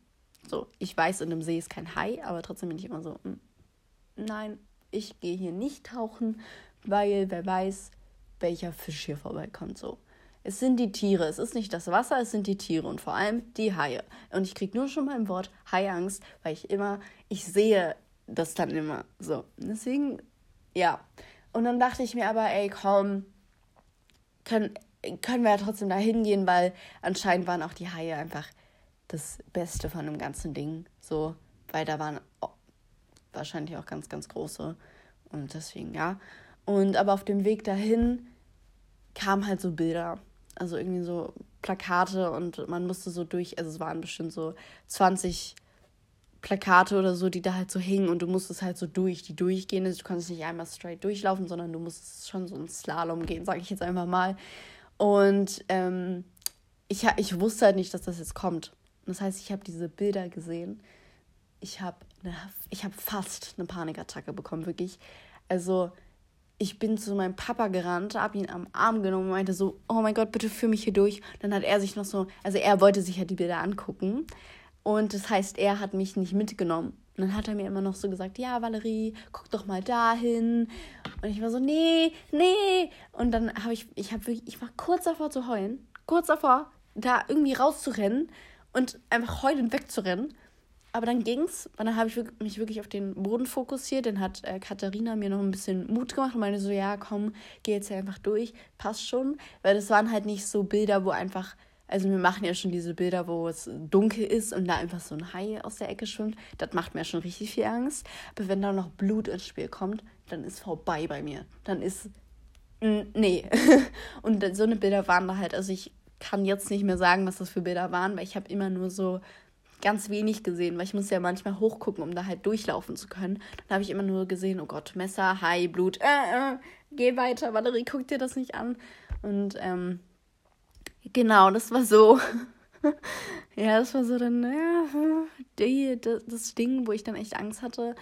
So, ich weiß, in einem See ist kein Hai, aber trotzdem bin ich immer so, hm, nein, ich gehe hier nicht tauchen, weil wer weiß, welcher Fisch hier vorbeikommt. So. Es sind die Tiere, es ist nicht das Wasser, es sind die Tiere und vor allem die Haie. Und ich kriege nur schon beim Wort Haiangst, weil ich immer, ich sehe das dann immer so. Deswegen, ja. Und dann dachte ich mir aber, ey, komm, können, können wir ja trotzdem da hingehen, weil anscheinend waren auch die Haie einfach das Beste von dem ganzen Ding. So, weil da waren wahrscheinlich auch ganz, ganz große. Und deswegen, ja. Und aber auf dem Weg dahin kamen halt so Bilder. Also irgendwie so Plakate und man musste so durch, also es waren bestimmt so 20 Plakate oder so, die da halt so hingen und du musstest halt so durch die durchgehen. Also du konntest nicht einmal straight durchlaufen, sondern du musstest schon so ein Slalom gehen, sage ich jetzt einfach mal. Und ähm, ich, ich wusste halt nicht, dass das jetzt kommt. das heißt, ich habe diese Bilder gesehen. Ich habe ich hab fast eine Panikattacke bekommen, wirklich. Also ich bin zu meinem Papa gerannt, habe ihn am Arm genommen und meinte so, oh mein Gott, bitte führ mich hier durch. Dann hat er sich noch so, also er wollte sich halt die Bilder angucken. Und das heißt, er hat mich nicht mitgenommen. Und dann hat er mir immer noch so gesagt, ja, Valerie, guck doch mal dahin. Und ich war so, nee, nee. Und dann habe ich, ich habe wirklich, ich war kurz davor zu heulen, kurz davor, da irgendwie rauszurennen und einfach heulend wegzurennen. Aber dann ging's, und dann habe ich mich wirklich auf den Boden fokussiert. Dann hat äh, Katharina mir noch ein bisschen Mut gemacht und meinte so, ja, komm, geh jetzt einfach durch, passt schon. Weil das waren halt nicht so Bilder, wo einfach, also wir machen ja schon diese Bilder, wo es dunkel ist und da einfach so ein Hai aus der Ecke schwimmt. Das macht mir schon richtig viel Angst. Aber wenn da noch Blut ins Spiel kommt, dann ist vorbei bei mir. Dann ist, nee. und so eine Bilder waren da halt, also ich kann jetzt nicht mehr sagen, was das für Bilder waren, weil ich habe immer nur so ganz wenig gesehen, weil ich muss ja manchmal hochgucken, um da halt durchlaufen zu können. Dann habe ich immer nur gesehen, oh Gott, Messer, Hai, Blut, äh, äh, geh weiter, Valerie, guck dir das nicht an. Und ähm, genau, das war so. ja, das war so dann, ja, die, das, das Ding, wo ich dann echt Angst hatte.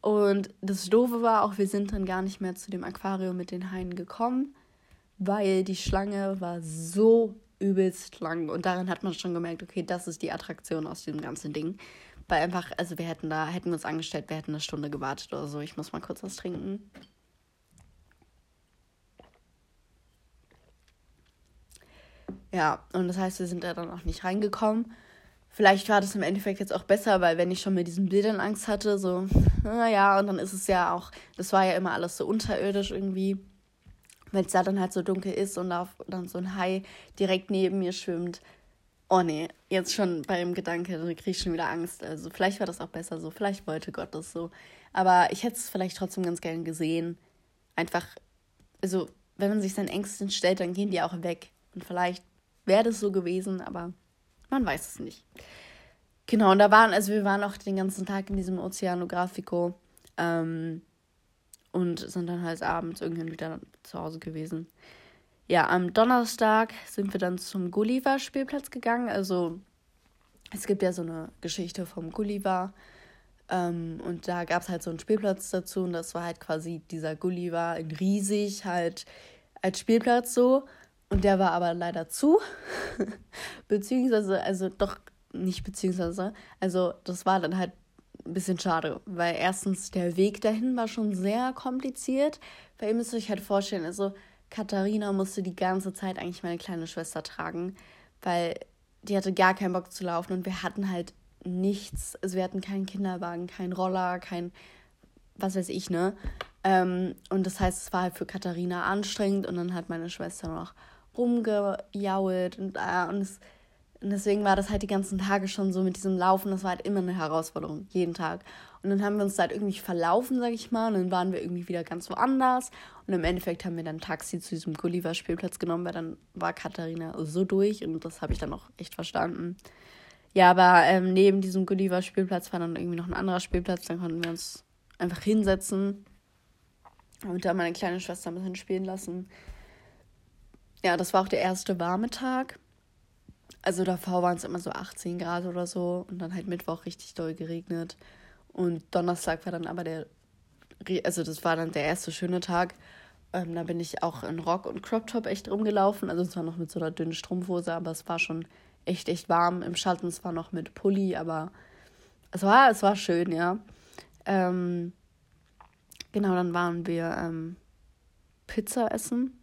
Und das Doofe war auch, wir sind dann gar nicht mehr zu dem Aquarium mit den Haien gekommen, weil die Schlange war so übelst lang. Und daran hat man schon gemerkt, okay, das ist die Attraktion aus diesem ganzen Ding. Weil einfach, also wir hätten da, hätten uns angestellt, wir hätten eine Stunde gewartet oder so. Ich muss mal kurz was trinken. Ja, und das heißt, wir sind da dann auch nicht reingekommen. Vielleicht war das im Endeffekt jetzt auch besser, weil wenn ich schon mit diesen Bildern Angst hatte, so, naja, und dann ist es ja auch, das war ja immer alles so unterirdisch irgendwie weil es da dann halt so dunkel ist und da dann so ein Hai direkt neben mir schwimmt. Oh nee, jetzt schon beim Gedanke, da kriege ich schon wieder Angst. Also vielleicht war das auch besser so, vielleicht wollte Gott das so. Aber ich hätte es vielleicht trotzdem ganz gern gesehen. Einfach, also wenn man sich seinen Ängsten stellt, dann gehen die auch weg. Und vielleicht wäre das so gewesen, aber man weiß es nicht. Genau, und da waren, also wir waren auch den ganzen Tag in diesem Oceanographico. Ähm, und sind dann halt abends irgendwann wieder zu Hause gewesen. Ja, am Donnerstag sind wir dann zum Gulliver-Spielplatz gegangen. Also es gibt ja so eine Geschichte vom Gulliver. Ähm, und da gab es halt so einen Spielplatz dazu. Und das war halt quasi dieser Gulliver in riesig halt als Spielplatz so. Und der war aber leider zu. beziehungsweise, also doch nicht beziehungsweise, also das war dann halt ein bisschen schade, weil erstens der Weg dahin war schon sehr kompliziert. Weil ihr müsst euch halt vorstellen, also Katharina musste die ganze Zeit eigentlich meine kleine Schwester tragen, weil die hatte gar keinen Bock zu laufen und wir hatten halt nichts. Also wir hatten keinen Kinderwagen, keinen Roller, kein was weiß ich, ne? Ähm, und das heißt, es war halt für Katharina anstrengend und dann hat meine Schwester noch rumgejault und, äh, und es und deswegen war das halt die ganzen Tage schon so mit diesem Laufen, das war halt immer eine Herausforderung, jeden Tag. Und dann haben wir uns halt irgendwie verlaufen, sag ich mal, und dann waren wir irgendwie wieder ganz woanders. Und im Endeffekt haben wir dann Taxi zu diesem Gulliver-Spielplatz genommen, weil dann war Katharina so durch und das habe ich dann auch echt verstanden. Ja, aber ähm, neben diesem Gulliver-Spielplatz war dann irgendwie noch ein anderer Spielplatz, dann konnten wir uns einfach hinsetzen und da meine kleine Schwester ein bisschen spielen lassen. Ja, das war auch der erste warme Tag. Also davor waren es immer so 18 Grad oder so und dann halt Mittwoch richtig doll geregnet. Und Donnerstag war dann aber der, also das war dann der erste schöne Tag. Ähm, da bin ich auch in Rock und Crop Top echt rumgelaufen. Also zwar noch mit so einer dünnen Strumpfhose, aber es war schon echt, echt warm. Im Schatten zwar noch mit Pulli, aber es war, es war schön, ja. Ähm, genau, dann waren wir ähm, Pizza essen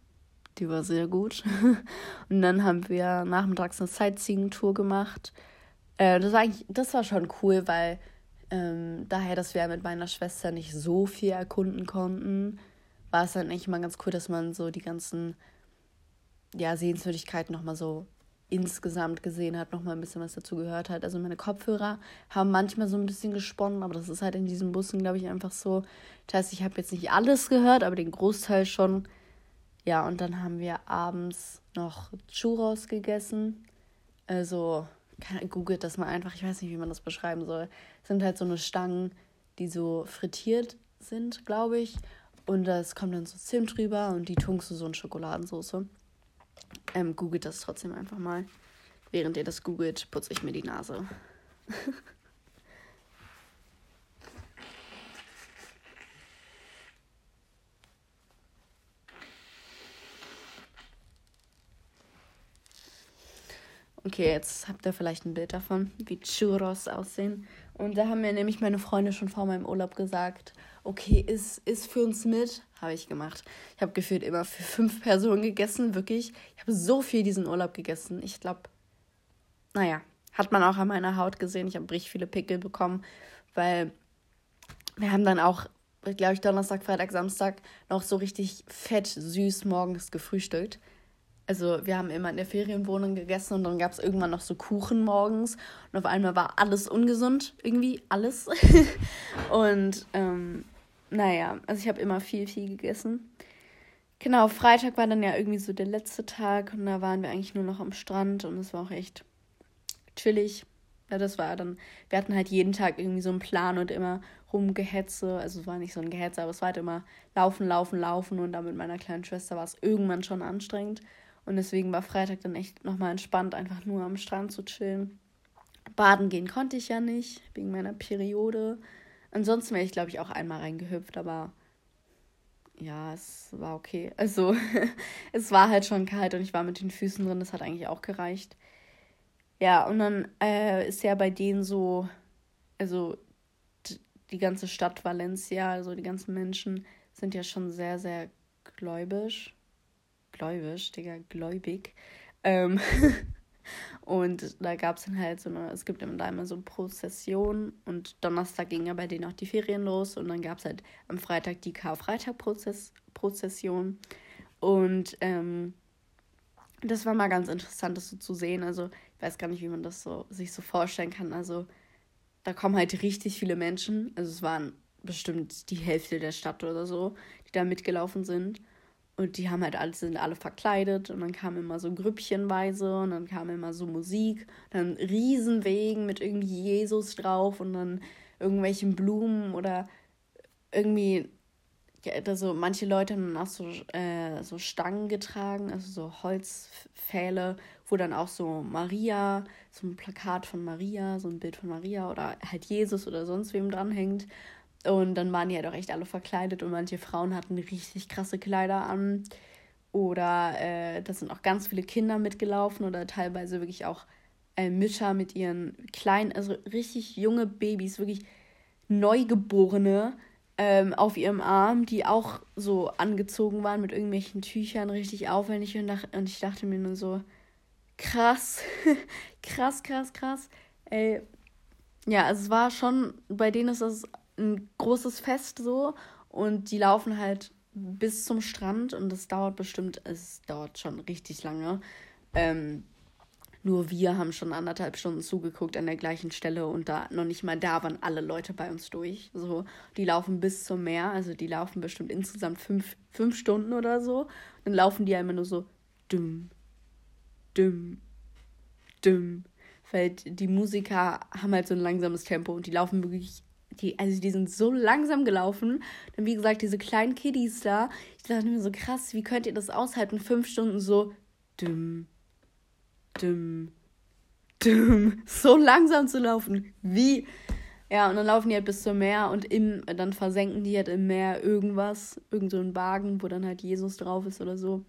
die war sehr gut. Und dann haben wir nachmittags eine Sightseeing-Tour gemacht. Äh, das, war eigentlich, das war schon cool, weil ähm, daher, dass wir mit meiner Schwester nicht so viel erkunden konnten, war es dann eigentlich mal ganz cool, dass man so die ganzen ja, Sehenswürdigkeiten nochmal so insgesamt gesehen hat, nochmal ein bisschen was dazu gehört hat. Also meine Kopfhörer haben manchmal so ein bisschen gesponnen, aber das ist halt in diesen Bussen, glaube ich, einfach so. Das heißt, ich habe jetzt nicht alles gehört, aber den Großteil schon Ja, und dann haben wir abends noch Churros gegessen. Also, googelt das mal einfach, ich weiß nicht, wie man das beschreiben soll. Es sind halt so eine Stangen, die so frittiert sind, glaube ich. Und das kommt dann so Zimt drüber und die tunkst du so in Schokoladensauce. Ähm, googelt das trotzdem einfach mal. Während ihr das googelt, putze ich mir die Nase. Okay, jetzt habt ihr vielleicht ein Bild davon, wie Churros aussehen. Und da haben mir nämlich meine Freunde schon vor meinem Urlaub gesagt, okay, ist, ist für uns mit. Habe ich gemacht. Ich habe gefühlt immer für fünf Personen gegessen, wirklich. Ich habe so viel diesen Urlaub gegessen. Ich glaube, naja, hat man auch an meiner Haut gesehen. Ich habe richtig viele Pickel bekommen, weil wir haben dann auch, glaube ich, Donnerstag, Freitag, Samstag noch so richtig fett, süß morgens gefrühstückt. Also wir haben immer in der Ferienwohnung gegessen und dann gab es irgendwann noch so Kuchen morgens und auf einmal war alles ungesund, irgendwie alles. und ähm, naja, also ich habe immer viel, viel gegessen. Genau, Freitag war dann ja irgendwie so der letzte Tag und da waren wir eigentlich nur noch am Strand und es war auch echt chillig. Ja, das war dann, wir hatten halt jeden Tag irgendwie so einen Plan und immer rumgehetze. Also es war nicht so ein Gehetze, aber es war halt immer laufen, laufen, laufen und dann mit meiner kleinen Schwester war es irgendwann schon anstrengend. Und deswegen war Freitag dann echt nochmal entspannt, einfach nur am Strand zu chillen. Baden gehen konnte ich ja nicht, wegen meiner Periode. Ansonsten wäre ich, glaube ich, auch einmal reingehüpft, aber ja, es war okay. Also, es war halt schon kalt und ich war mit den Füßen drin, das hat eigentlich auch gereicht. Ja, und dann äh, ist ja bei denen so, also die ganze Stadt Valencia, also die ganzen Menschen sind ja schon sehr, sehr gläubisch gläubisch, Digga, gläubig. Ähm und da gab es dann halt so eine, es gibt da immer so Prozession und Donnerstag ging ja bei denen auch die Ferien los und dann gab es halt am Freitag die Karfreitag-Prozession und ähm, das war mal ganz interessant, das so zu sehen. Also ich weiß gar nicht, wie man das so sich so vorstellen kann. Also da kommen halt richtig viele Menschen. Also es waren bestimmt die Hälfte der Stadt oder so, die da mitgelaufen sind. Und die haben halt alle, sind alle verkleidet und dann kam immer so grüppchenweise und dann kam immer so Musik, dann Riesenwegen mit irgendwie Jesus drauf und dann irgendwelchen Blumen oder irgendwie, also manche Leute haben dann auch so, äh, so Stangen getragen, also so Holzpfähle, wo dann auch so Maria, so ein Plakat von Maria, so ein Bild von Maria oder halt Jesus oder sonst wem dranhängt. Und dann waren die halt auch echt alle verkleidet und manche Frauen hatten richtig krasse Kleider an. Oder äh, da sind auch ganz viele Kinder mitgelaufen oder teilweise wirklich auch äh, Mütter mit ihren kleinen, also richtig junge Babys, wirklich Neugeborene ähm, auf ihrem Arm, die auch so angezogen waren mit irgendwelchen Tüchern, richtig aufwendig. Und, und ich dachte mir nur so, krass, krass, krass, krass. Ey, ja, es war schon, bei denen ist das ein großes Fest so und die laufen halt bis zum Strand und das dauert bestimmt, es dauert schon richtig lange. Ähm, nur wir haben schon anderthalb Stunden zugeguckt an der gleichen Stelle und da noch nicht mal da waren alle Leute bei uns durch. So, die laufen bis zum Meer, also die laufen bestimmt insgesamt fünf, fünf Stunden oder so. Dann laufen die immer nur so dumm, dumm, dumm. Weil die Musiker haben halt so ein langsames Tempo und die laufen wirklich die, also die sind so langsam gelaufen. Dann, wie gesagt, diese kleinen Kiddies da. Ich dachte mir so, krass, wie könnt ihr das aushalten? Fünf Stunden so dumm, dumm, dumm. So langsam zu laufen. Wie? Ja, und dann laufen die halt bis zum Meer und im, dann versenken die halt im Meer irgendwas, irgend so ein Wagen, wo dann halt Jesus drauf ist oder so.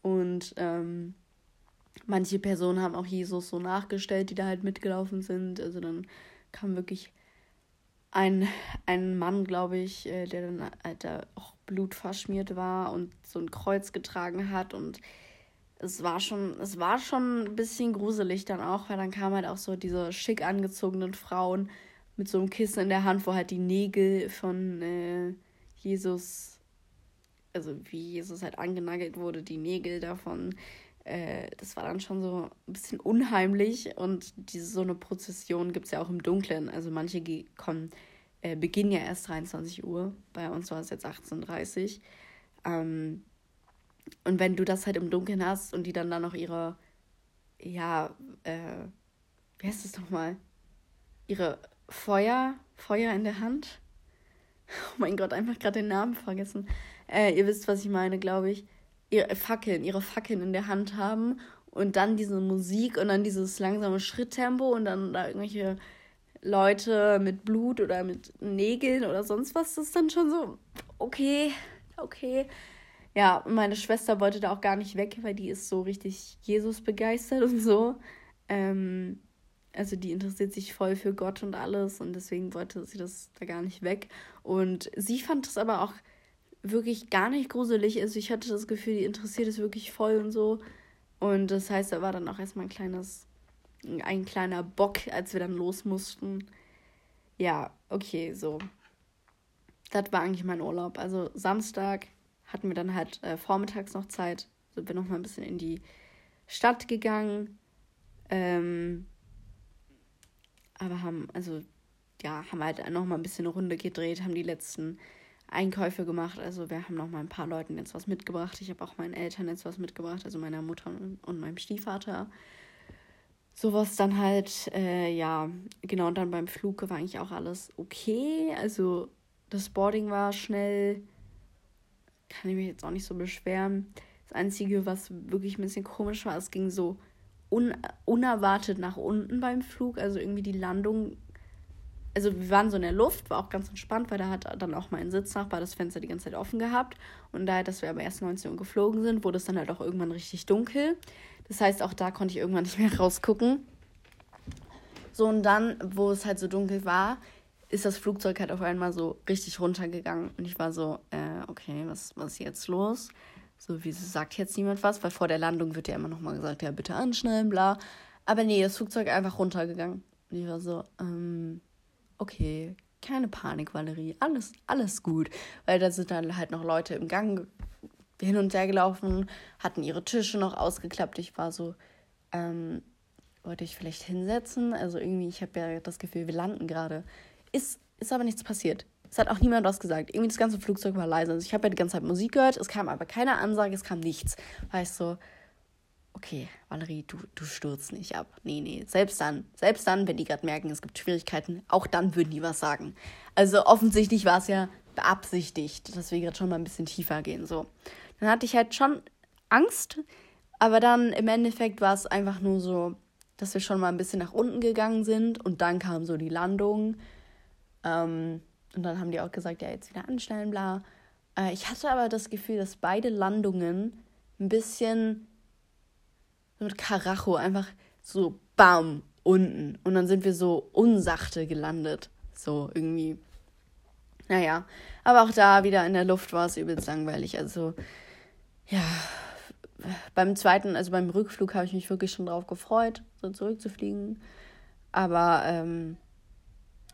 Und ähm, manche Personen haben auch Jesus so nachgestellt, die da halt mitgelaufen sind. Also dann kam wirklich ein, ein Mann, glaube ich, äh, der dann Alter, auch blutverschmiert war und so ein Kreuz getragen hat und es war schon, es war schon ein bisschen gruselig dann auch, weil dann kamen halt auch so diese schick angezogenen Frauen mit so einem Kissen in der Hand, wo halt die Nägel von äh, Jesus, also wie Jesus halt angenagelt wurde, die Nägel davon äh, das war dann schon so ein bisschen unheimlich und diese so eine Prozession gibt es ja auch im Dunkeln. Also manche kommen, äh, beginnen ja erst 23 Uhr, bei uns war es jetzt 18.30 Uhr. Ähm, und wenn du das halt im Dunkeln hast und die dann da noch ihre, ja, äh, wie heißt das nochmal? Ihre Feuer, Feuer in der Hand. Oh mein Gott, einfach gerade den Namen vergessen. Äh, ihr wisst, was ich meine, glaube ich. Ihre Fackeln, ihre Fackeln in der Hand haben und dann diese Musik und dann dieses langsame Schritttempo und dann da irgendwelche Leute mit Blut oder mit Nägeln oder sonst was, das ist dann schon so, okay, okay. Ja, meine Schwester wollte da auch gar nicht weg, weil die ist so richtig Jesus begeistert und so. Ähm, also die interessiert sich voll für Gott und alles und deswegen wollte sie das da gar nicht weg. Und sie fand es aber auch wirklich gar nicht gruselig. Also ich hatte das Gefühl, die interessiert es wirklich voll und so. Und das heißt, da war dann auch erstmal ein kleines, ein kleiner Bock, als wir dann los mussten. Ja, okay, so. Das war eigentlich mein Urlaub. Also Samstag hatten wir dann halt äh, vormittags noch Zeit. Sind wir noch mal ein bisschen in die Stadt gegangen. Ähm, aber haben, also ja, haben halt noch mal ein bisschen eine Runde gedreht, haben die letzten Einkäufe gemacht. Also wir haben noch mal ein paar Leuten jetzt was mitgebracht. Ich habe auch meinen Eltern jetzt was mitgebracht, also meiner Mutter und, meinem Stiefvater. Sowas dann halt, äh, ja, genau, und dann beim Flug war eigentlich auch alles okay. Also das Boarding war schnell, kann ich mich jetzt auch nicht so beschweren. Das Einzige, was wirklich ein bisschen komisch war, es ging so un unerwartet nach unten beim Flug. Also irgendwie die Landung also wir waren so in der Luft, war auch ganz entspannt, weil da hat dann auch mein Sitznachbar das Fenster die ganze Zeit offen gehabt. Und da, dass wir aber erst 19 Uhr geflogen sind, wurde es dann halt auch irgendwann richtig dunkel. Das heißt, auch da konnte ich irgendwann nicht mehr rausgucken. So, und dann, wo es halt so dunkel war, ist das Flugzeug halt auf einmal so richtig runtergegangen. Und ich war so, äh, okay, was, was ist jetzt los? So, wieso sagt jetzt niemand was? Weil vor der Landung wird ja immer nochmal gesagt, ja, bitte anschnallen, bla. Aber nee, das Flugzeug einfach runtergegangen. Und ich war so, ähm, okay, keine Panik, Valerie, alles, alles gut. Weil da sind dann halt noch Leute im Gang hin und her gelaufen, hatten ihre Tische noch ausgeklappt. Ich war so, ähm, wollte ich vielleicht hinsetzen? Also irgendwie, ich habe ja das Gefühl, wir landen gerade. Ist, ist aber nichts passiert. Es hat auch niemand was gesagt. Irgendwie das ganze Flugzeug war leise. Also ich habe ja die ganze Zeit Musik gehört, es kam aber keine Ansage, es kam nichts. Weißt du, so, okay, Valerie, du, du stürzt nicht ab. Nee, nee, selbst dann, selbst dann, wenn die gerade merken, es gibt Schwierigkeiten, auch dann würden die was sagen. Also offensichtlich war es ja beabsichtigt, dass wir gerade schon mal ein bisschen tiefer gehen. So. Dann hatte ich halt schon Angst, aber dann im Endeffekt war es einfach nur so, dass wir schon mal ein bisschen nach unten gegangen sind und dann kam so die Landung. Ähm, und dann haben die auch gesagt, ja, jetzt wieder anstellen, bla. Äh, ich hatte aber das Gefühl, dass beide Landungen ein bisschen mit Karacho einfach so bam unten. Und dann sind wir so unsachte gelandet. So irgendwie. Naja, aber auch da wieder in der Luft war es übelst langweilig. Also, ja, beim zweiten, also beim Rückflug habe ich mich wirklich schon drauf gefreut, so zurückzufliegen. Aber, ähm,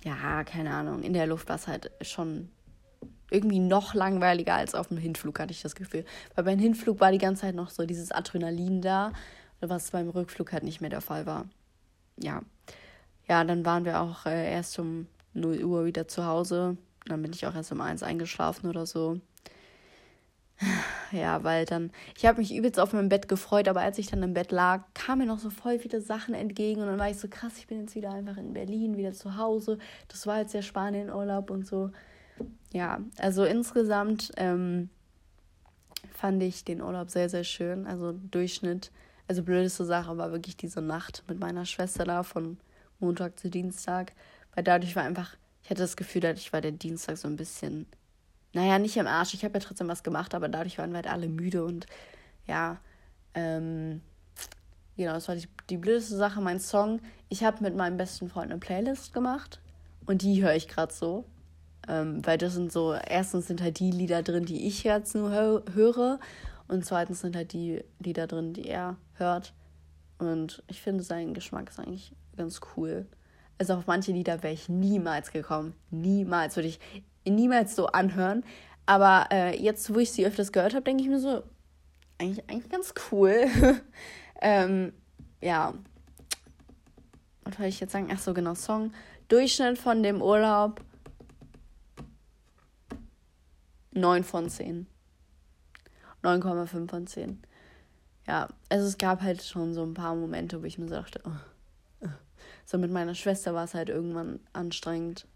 ja, keine Ahnung, in der Luft war es halt schon irgendwie noch langweiliger als auf dem Hinflug, hatte ich das Gefühl. Weil beim Hinflug war die ganze Zeit noch so dieses Adrenalin da was beim Rückflug halt nicht mehr der Fall war. Ja. Ja, dann waren wir auch äh, erst um 0 Uhr wieder zu Hause. Dann bin ich auch erst um 1 eingeschlafen oder so. Ja, weil dann, ich habe mich übelst auf meinem Bett gefreut, aber als ich dann im Bett lag, kamen mir noch so voll viele Sachen entgegen und dann war ich so krass, ich bin jetzt wieder einfach in Berlin, wieder zu Hause. Das war jetzt der Spanien-Urlaub und so. Ja, also insgesamt ähm, fand ich den Urlaub sehr, sehr schön. Also Durchschnitt also blödeste Sache war wirklich diese Nacht mit meiner Schwester da von Montag zu Dienstag. Weil dadurch war einfach, ich hatte das Gefühl, dadurch war der Dienstag so ein bisschen, naja, nicht im Arsch. Ich habe ja trotzdem was gemacht, aber dadurch waren wir halt alle müde und ja, ähm, genau, das war die, die blödeste Sache, mein Song. Ich habe mit meinem besten Freund eine Playlist gemacht und die höre ich gerade so. Ähm, weil das sind so, erstens sind halt die Lieder drin, die ich jetzt nur höre und zweitens sind halt die Lieder drin, die er hört. Und ich finde, sein Geschmack ist eigentlich ganz cool. Also auf manche Lieder wäre ich niemals gekommen. Niemals würde ich niemals so anhören. Aber äh, jetzt, wo ich sie öfters gehört habe, denke ich mir so, eigentlich, eigentlich ganz cool. ähm, ja. Was wollte ich jetzt sagen? Ach so, genau, Song. Durchschnitt von dem Urlaub 9 von 10. 9,5 von 10. Ja, also es gab halt schon so ein paar Momente, wo ich mir dachte, oh, oh. so mit meiner Schwester war es halt irgendwann anstrengend.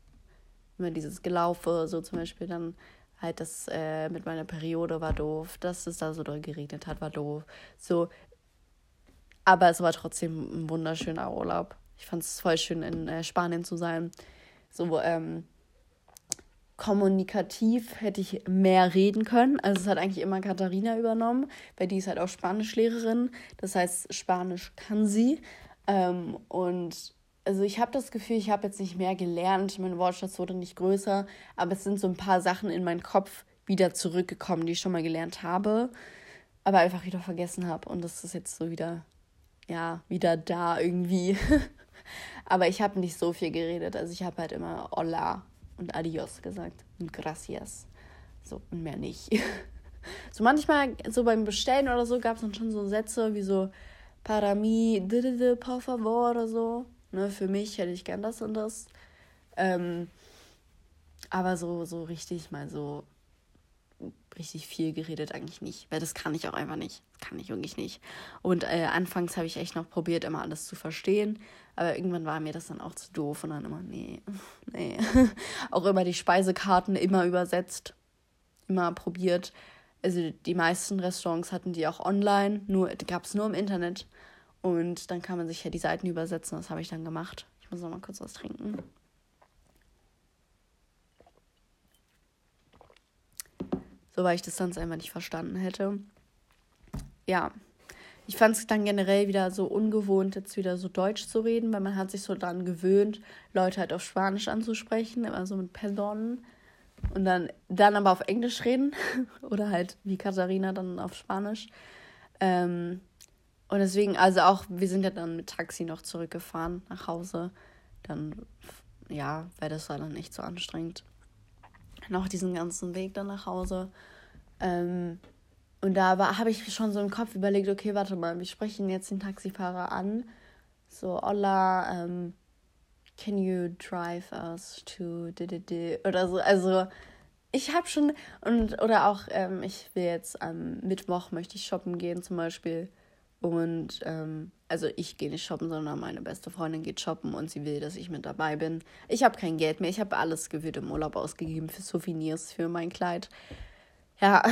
Immer dieses Gelaufe, so zum Beispiel dann halt das äh, mit meiner Periode war doof, dass es da so doll geregnet hat, war doof. So, aber es war trotzdem ein wunderschöner Urlaub. Ich fand es voll schön, in äh, Spanien zu sein. So, ähm, kommunikativ hätte ich mehr reden können. Also es hat eigentlich immer Katharina übernommen, weil die ist halt auch Spanischlehrerin. Das heißt, Spanisch kann sie. Ähm, und also ich habe das Gefühl, ich habe jetzt nicht mehr gelernt, mein Wortschatz wurde nicht größer, aber es sind so ein paar Sachen in meinen Kopf wieder zurückgekommen, die ich schon mal gelernt habe, aber einfach wieder vergessen habe. Und das ist jetzt so wieder, ja, wieder da irgendwie. aber ich habe nicht so viel geredet. Also ich habe halt immer Hola und Adios gesagt und Gracias. So, und mehr nicht. so manchmal, so beim Bestellen oder so, gab es dann schon so Sätze wie so Para mí, por favor oder so. Ne, für mich hätte ich gern das und das. Ähm, aber so, so richtig mal so richtig viel geredet eigentlich nicht, weil das kann ich auch einfach nicht. Das kann ich wirklich nicht. Und äh, anfangs habe ich echt noch probiert, immer alles zu verstehen, aber irgendwann war mir das dann auch zu doof und dann immer, nee, nee. auch immer die Speisekarten immer übersetzt, immer probiert. Also die meisten Restaurants hatten die auch online, nur gab es nur im Internet. Und dann kann man sich ja die Seiten übersetzen. Das habe ich dann gemacht. Ich muss noch mal kurz was trinken. So, weil ich das sonst einfach nicht verstanden hätte. Ja, ich fand es dann generell wieder so ungewohnt, jetzt wieder so Deutsch zu reden, weil man hat sich so daran gewöhnt, Leute halt auf Spanisch anzusprechen, immer so mit Personen. Und dann, dann aber auf Englisch reden. Oder halt wie Katharina dann auf Spanisch. Ähm, und deswegen, also auch, wir sind ja dann mit Taxi noch zurückgefahren nach Hause. Dann, ja, weil das war dann nicht so anstrengend. Noch diesen ganzen Weg dann nach Hause. Ähm, und da habe ich schon so im Kopf überlegt, okay, warte mal, wir sprechen jetzt den Taxifahrer an. So, hola, um, can you drive us to oder so. Also, ich habe schon, und, oder auch, ähm, ich will jetzt am Mittwoch möchte ich shoppen gehen zum Beispiel. Und ähm, also ich gehe nicht shoppen, sondern meine beste Freundin geht shoppen und sie will, dass ich mit dabei bin. Ich habe kein Geld mehr. Ich habe alles gewählt im Urlaub ausgegeben für Souvenirs, für mein Kleid. Ja,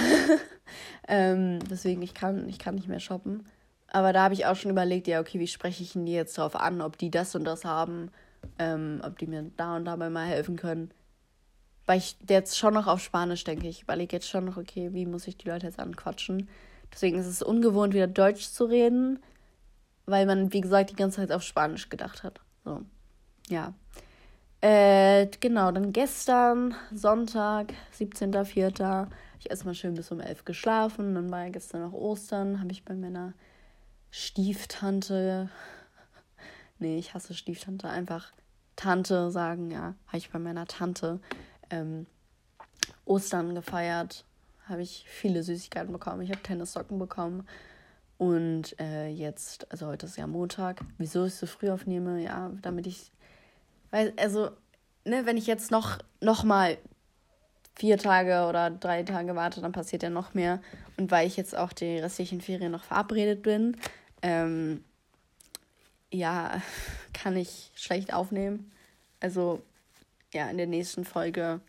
ähm, deswegen ich kann, ich kann nicht mehr shoppen. Aber da habe ich auch schon überlegt, ja, okay, wie spreche ich denn die jetzt darauf an, ob die das und das haben, ähm, ob die mir da und dabei mal helfen können. Weil ich jetzt schon noch auf Spanisch denke. Ich überlege jetzt schon noch, okay, wie muss ich die Leute jetzt anquatschen. Deswegen ist es ungewohnt, wieder Deutsch zu reden, weil man, wie gesagt, die ganze Zeit auf Spanisch gedacht hat. So, ja. Äh, genau, dann gestern, Sonntag, 17.04. Ich erstmal schön bis um 11 geschlafen. Dann war ja gestern noch Ostern, habe ich bei meiner Stieftante, nee, ich hasse Stieftante, einfach Tante sagen, ja, habe ich bei meiner Tante ähm, Ostern gefeiert habe ich viele Süßigkeiten bekommen. Ich habe Tennissocken bekommen. Und äh, jetzt, also heute ist ja Montag. Wieso ich so früh aufnehme? Ja, damit ich. Weil, also, ne, wenn ich jetzt noch, noch mal vier Tage oder drei Tage warte, dann passiert ja noch mehr. Und weil ich jetzt auch die restlichen Ferien noch verabredet bin, ähm, ja, kann ich schlecht aufnehmen. Also, ja, in der nächsten Folge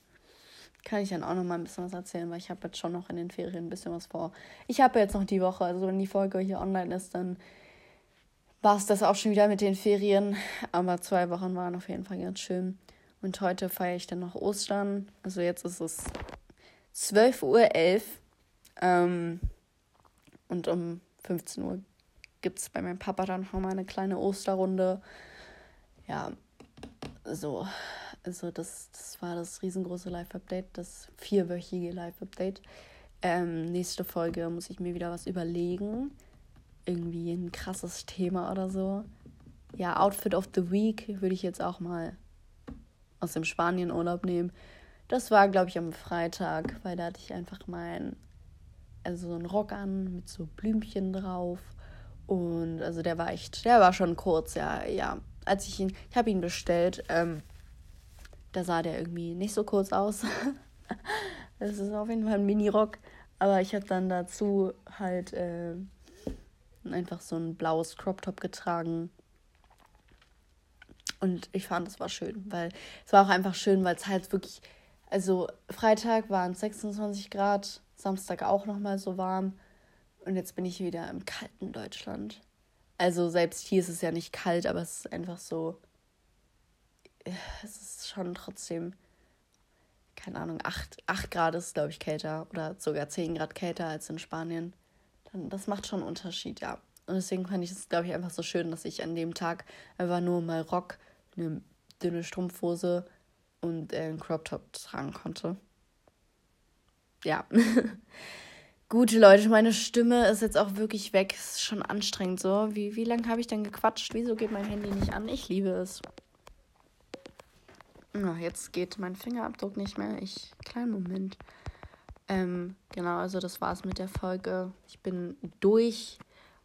kann ich dann auch noch mal ein bisschen was erzählen, weil ich habe jetzt schon noch in den Ferien ein bisschen was vor. Ich habe jetzt noch die Woche, also wenn die Folge hier online ist, dann war es das auch schon wieder mit den Ferien. Aber zwei Wochen waren auf jeden Fall ganz schön. Und heute feiere ich dann noch Ostern. Also jetzt ist es 12.11 Uhr. Ähm, und um 15 Uhr gibt es bei meinem Papa dann noch mal eine kleine Osterrunde. Ja, so also das, das war das riesengroße Live-Update, das vierwöchige Live-Update. Ähm, nächste Folge muss ich mir wieder was überlegen. Irgendwie ein krasses Thema oder so. Ja, Outfit of the Week würde ich jetzt auch mal aus dem Spanienurlaub nehmen. Das war, glaube ich, am Freitag, weil da hatte ich einfach mein, also so einen Rock an mit so Blümchen drauf. Und also der war echt, der war schon kurz, ja, ja. Als ich ihn, ich habe ihn bestellt, ähm, da sah der irgendwie nicht so kurz aus. das ist auf jeden Fall ein Mini-Rock. Aber ich habe dann dazu halt äh, einfach so ein blaues Crop Top getragen. Und ich fand, es war schön, weil es war auch einfach schön, weil es halt wirklich, also Freitag waren es 26 Grad, Samstag auch nochmal so warm. Und jetzt bin ich wieder im kalten Deutschland. Also selbst hier ist es ja nicht kalt, aber es ist einfach so, es ist schon trotzdem, keine Ahnung, 8, 8 Grad ist, glaube ich, kälter oder sogar 10 Grad kälter als in Spanien. Dann, das macht schon einen Unterschied, ja. Und deswegen fand ich es, glaube ich, einfach so schön, dass ich an dem Tag einfach nur mal Rock, eine dünne Strumpfhose und äh, einen Crop Top tragen konnte. Ja. Gute Leute, meine Stimme ist jetzt auch wirklich weg. Ist schon anstrengend so. Wie, wie lange habe ich denn gequatscht? Wieso geht mein Handy nicht an? Ich liebe es. Oh, jetzt geht mein Fingerabdruck nicht mehr. Ich. Kleinen Moment. Ähm, genau, also das war's mit der Folge. Ich bin durch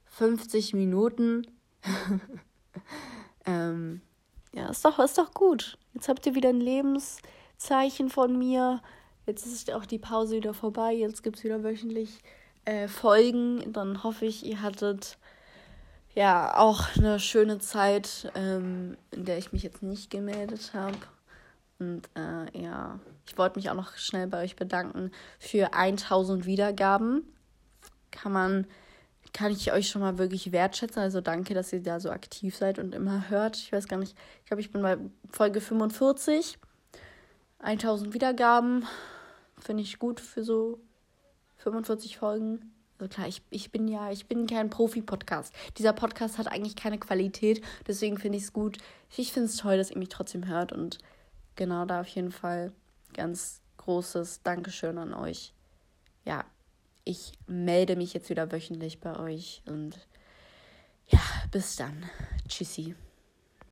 50 Minuten. ähm, ja, ist doch, ist doch gut. Jetzt habt ihr wieder ein Lebenszeichen von mir. Jetzt ist auch die Pause wieder vorbei. Jetzt gibt es wieder wöchentlich äh, Folgen. Dann hoffe ich, ihr hattet ja auch eine schöne Zeit, ähm, in der ich mich jetzt nicht gemeldet habe. Und äh, ja, ich wollte mich auch noch schnell bei euch bedanken für 1000 Wiedergaben. Kann man, kann ich euch schon mal wirklich wertschätzen. Also danke, dass ihr da so aktiv seid und immer hört. Ich weiß gar nicht, ich glaube, ich bin bei Folge 45. 1000 Wiedergaben. Finde ich gut für so 45 Folgen. Also klar, ich, ich bin ja, ich bin kein Profi-Podcast. Dieser Podcast hat eigentlich keine Qualität, deswegen finde ich es gut. Ich finde es toll, dass ihr mich trotzdem hört und genau da auf jeden Fall ganz großes Dankeschön an euch. Ja, ich melde mich jetzt wieder wöchentlich bei euch und ja, bis dann. Tschüssi.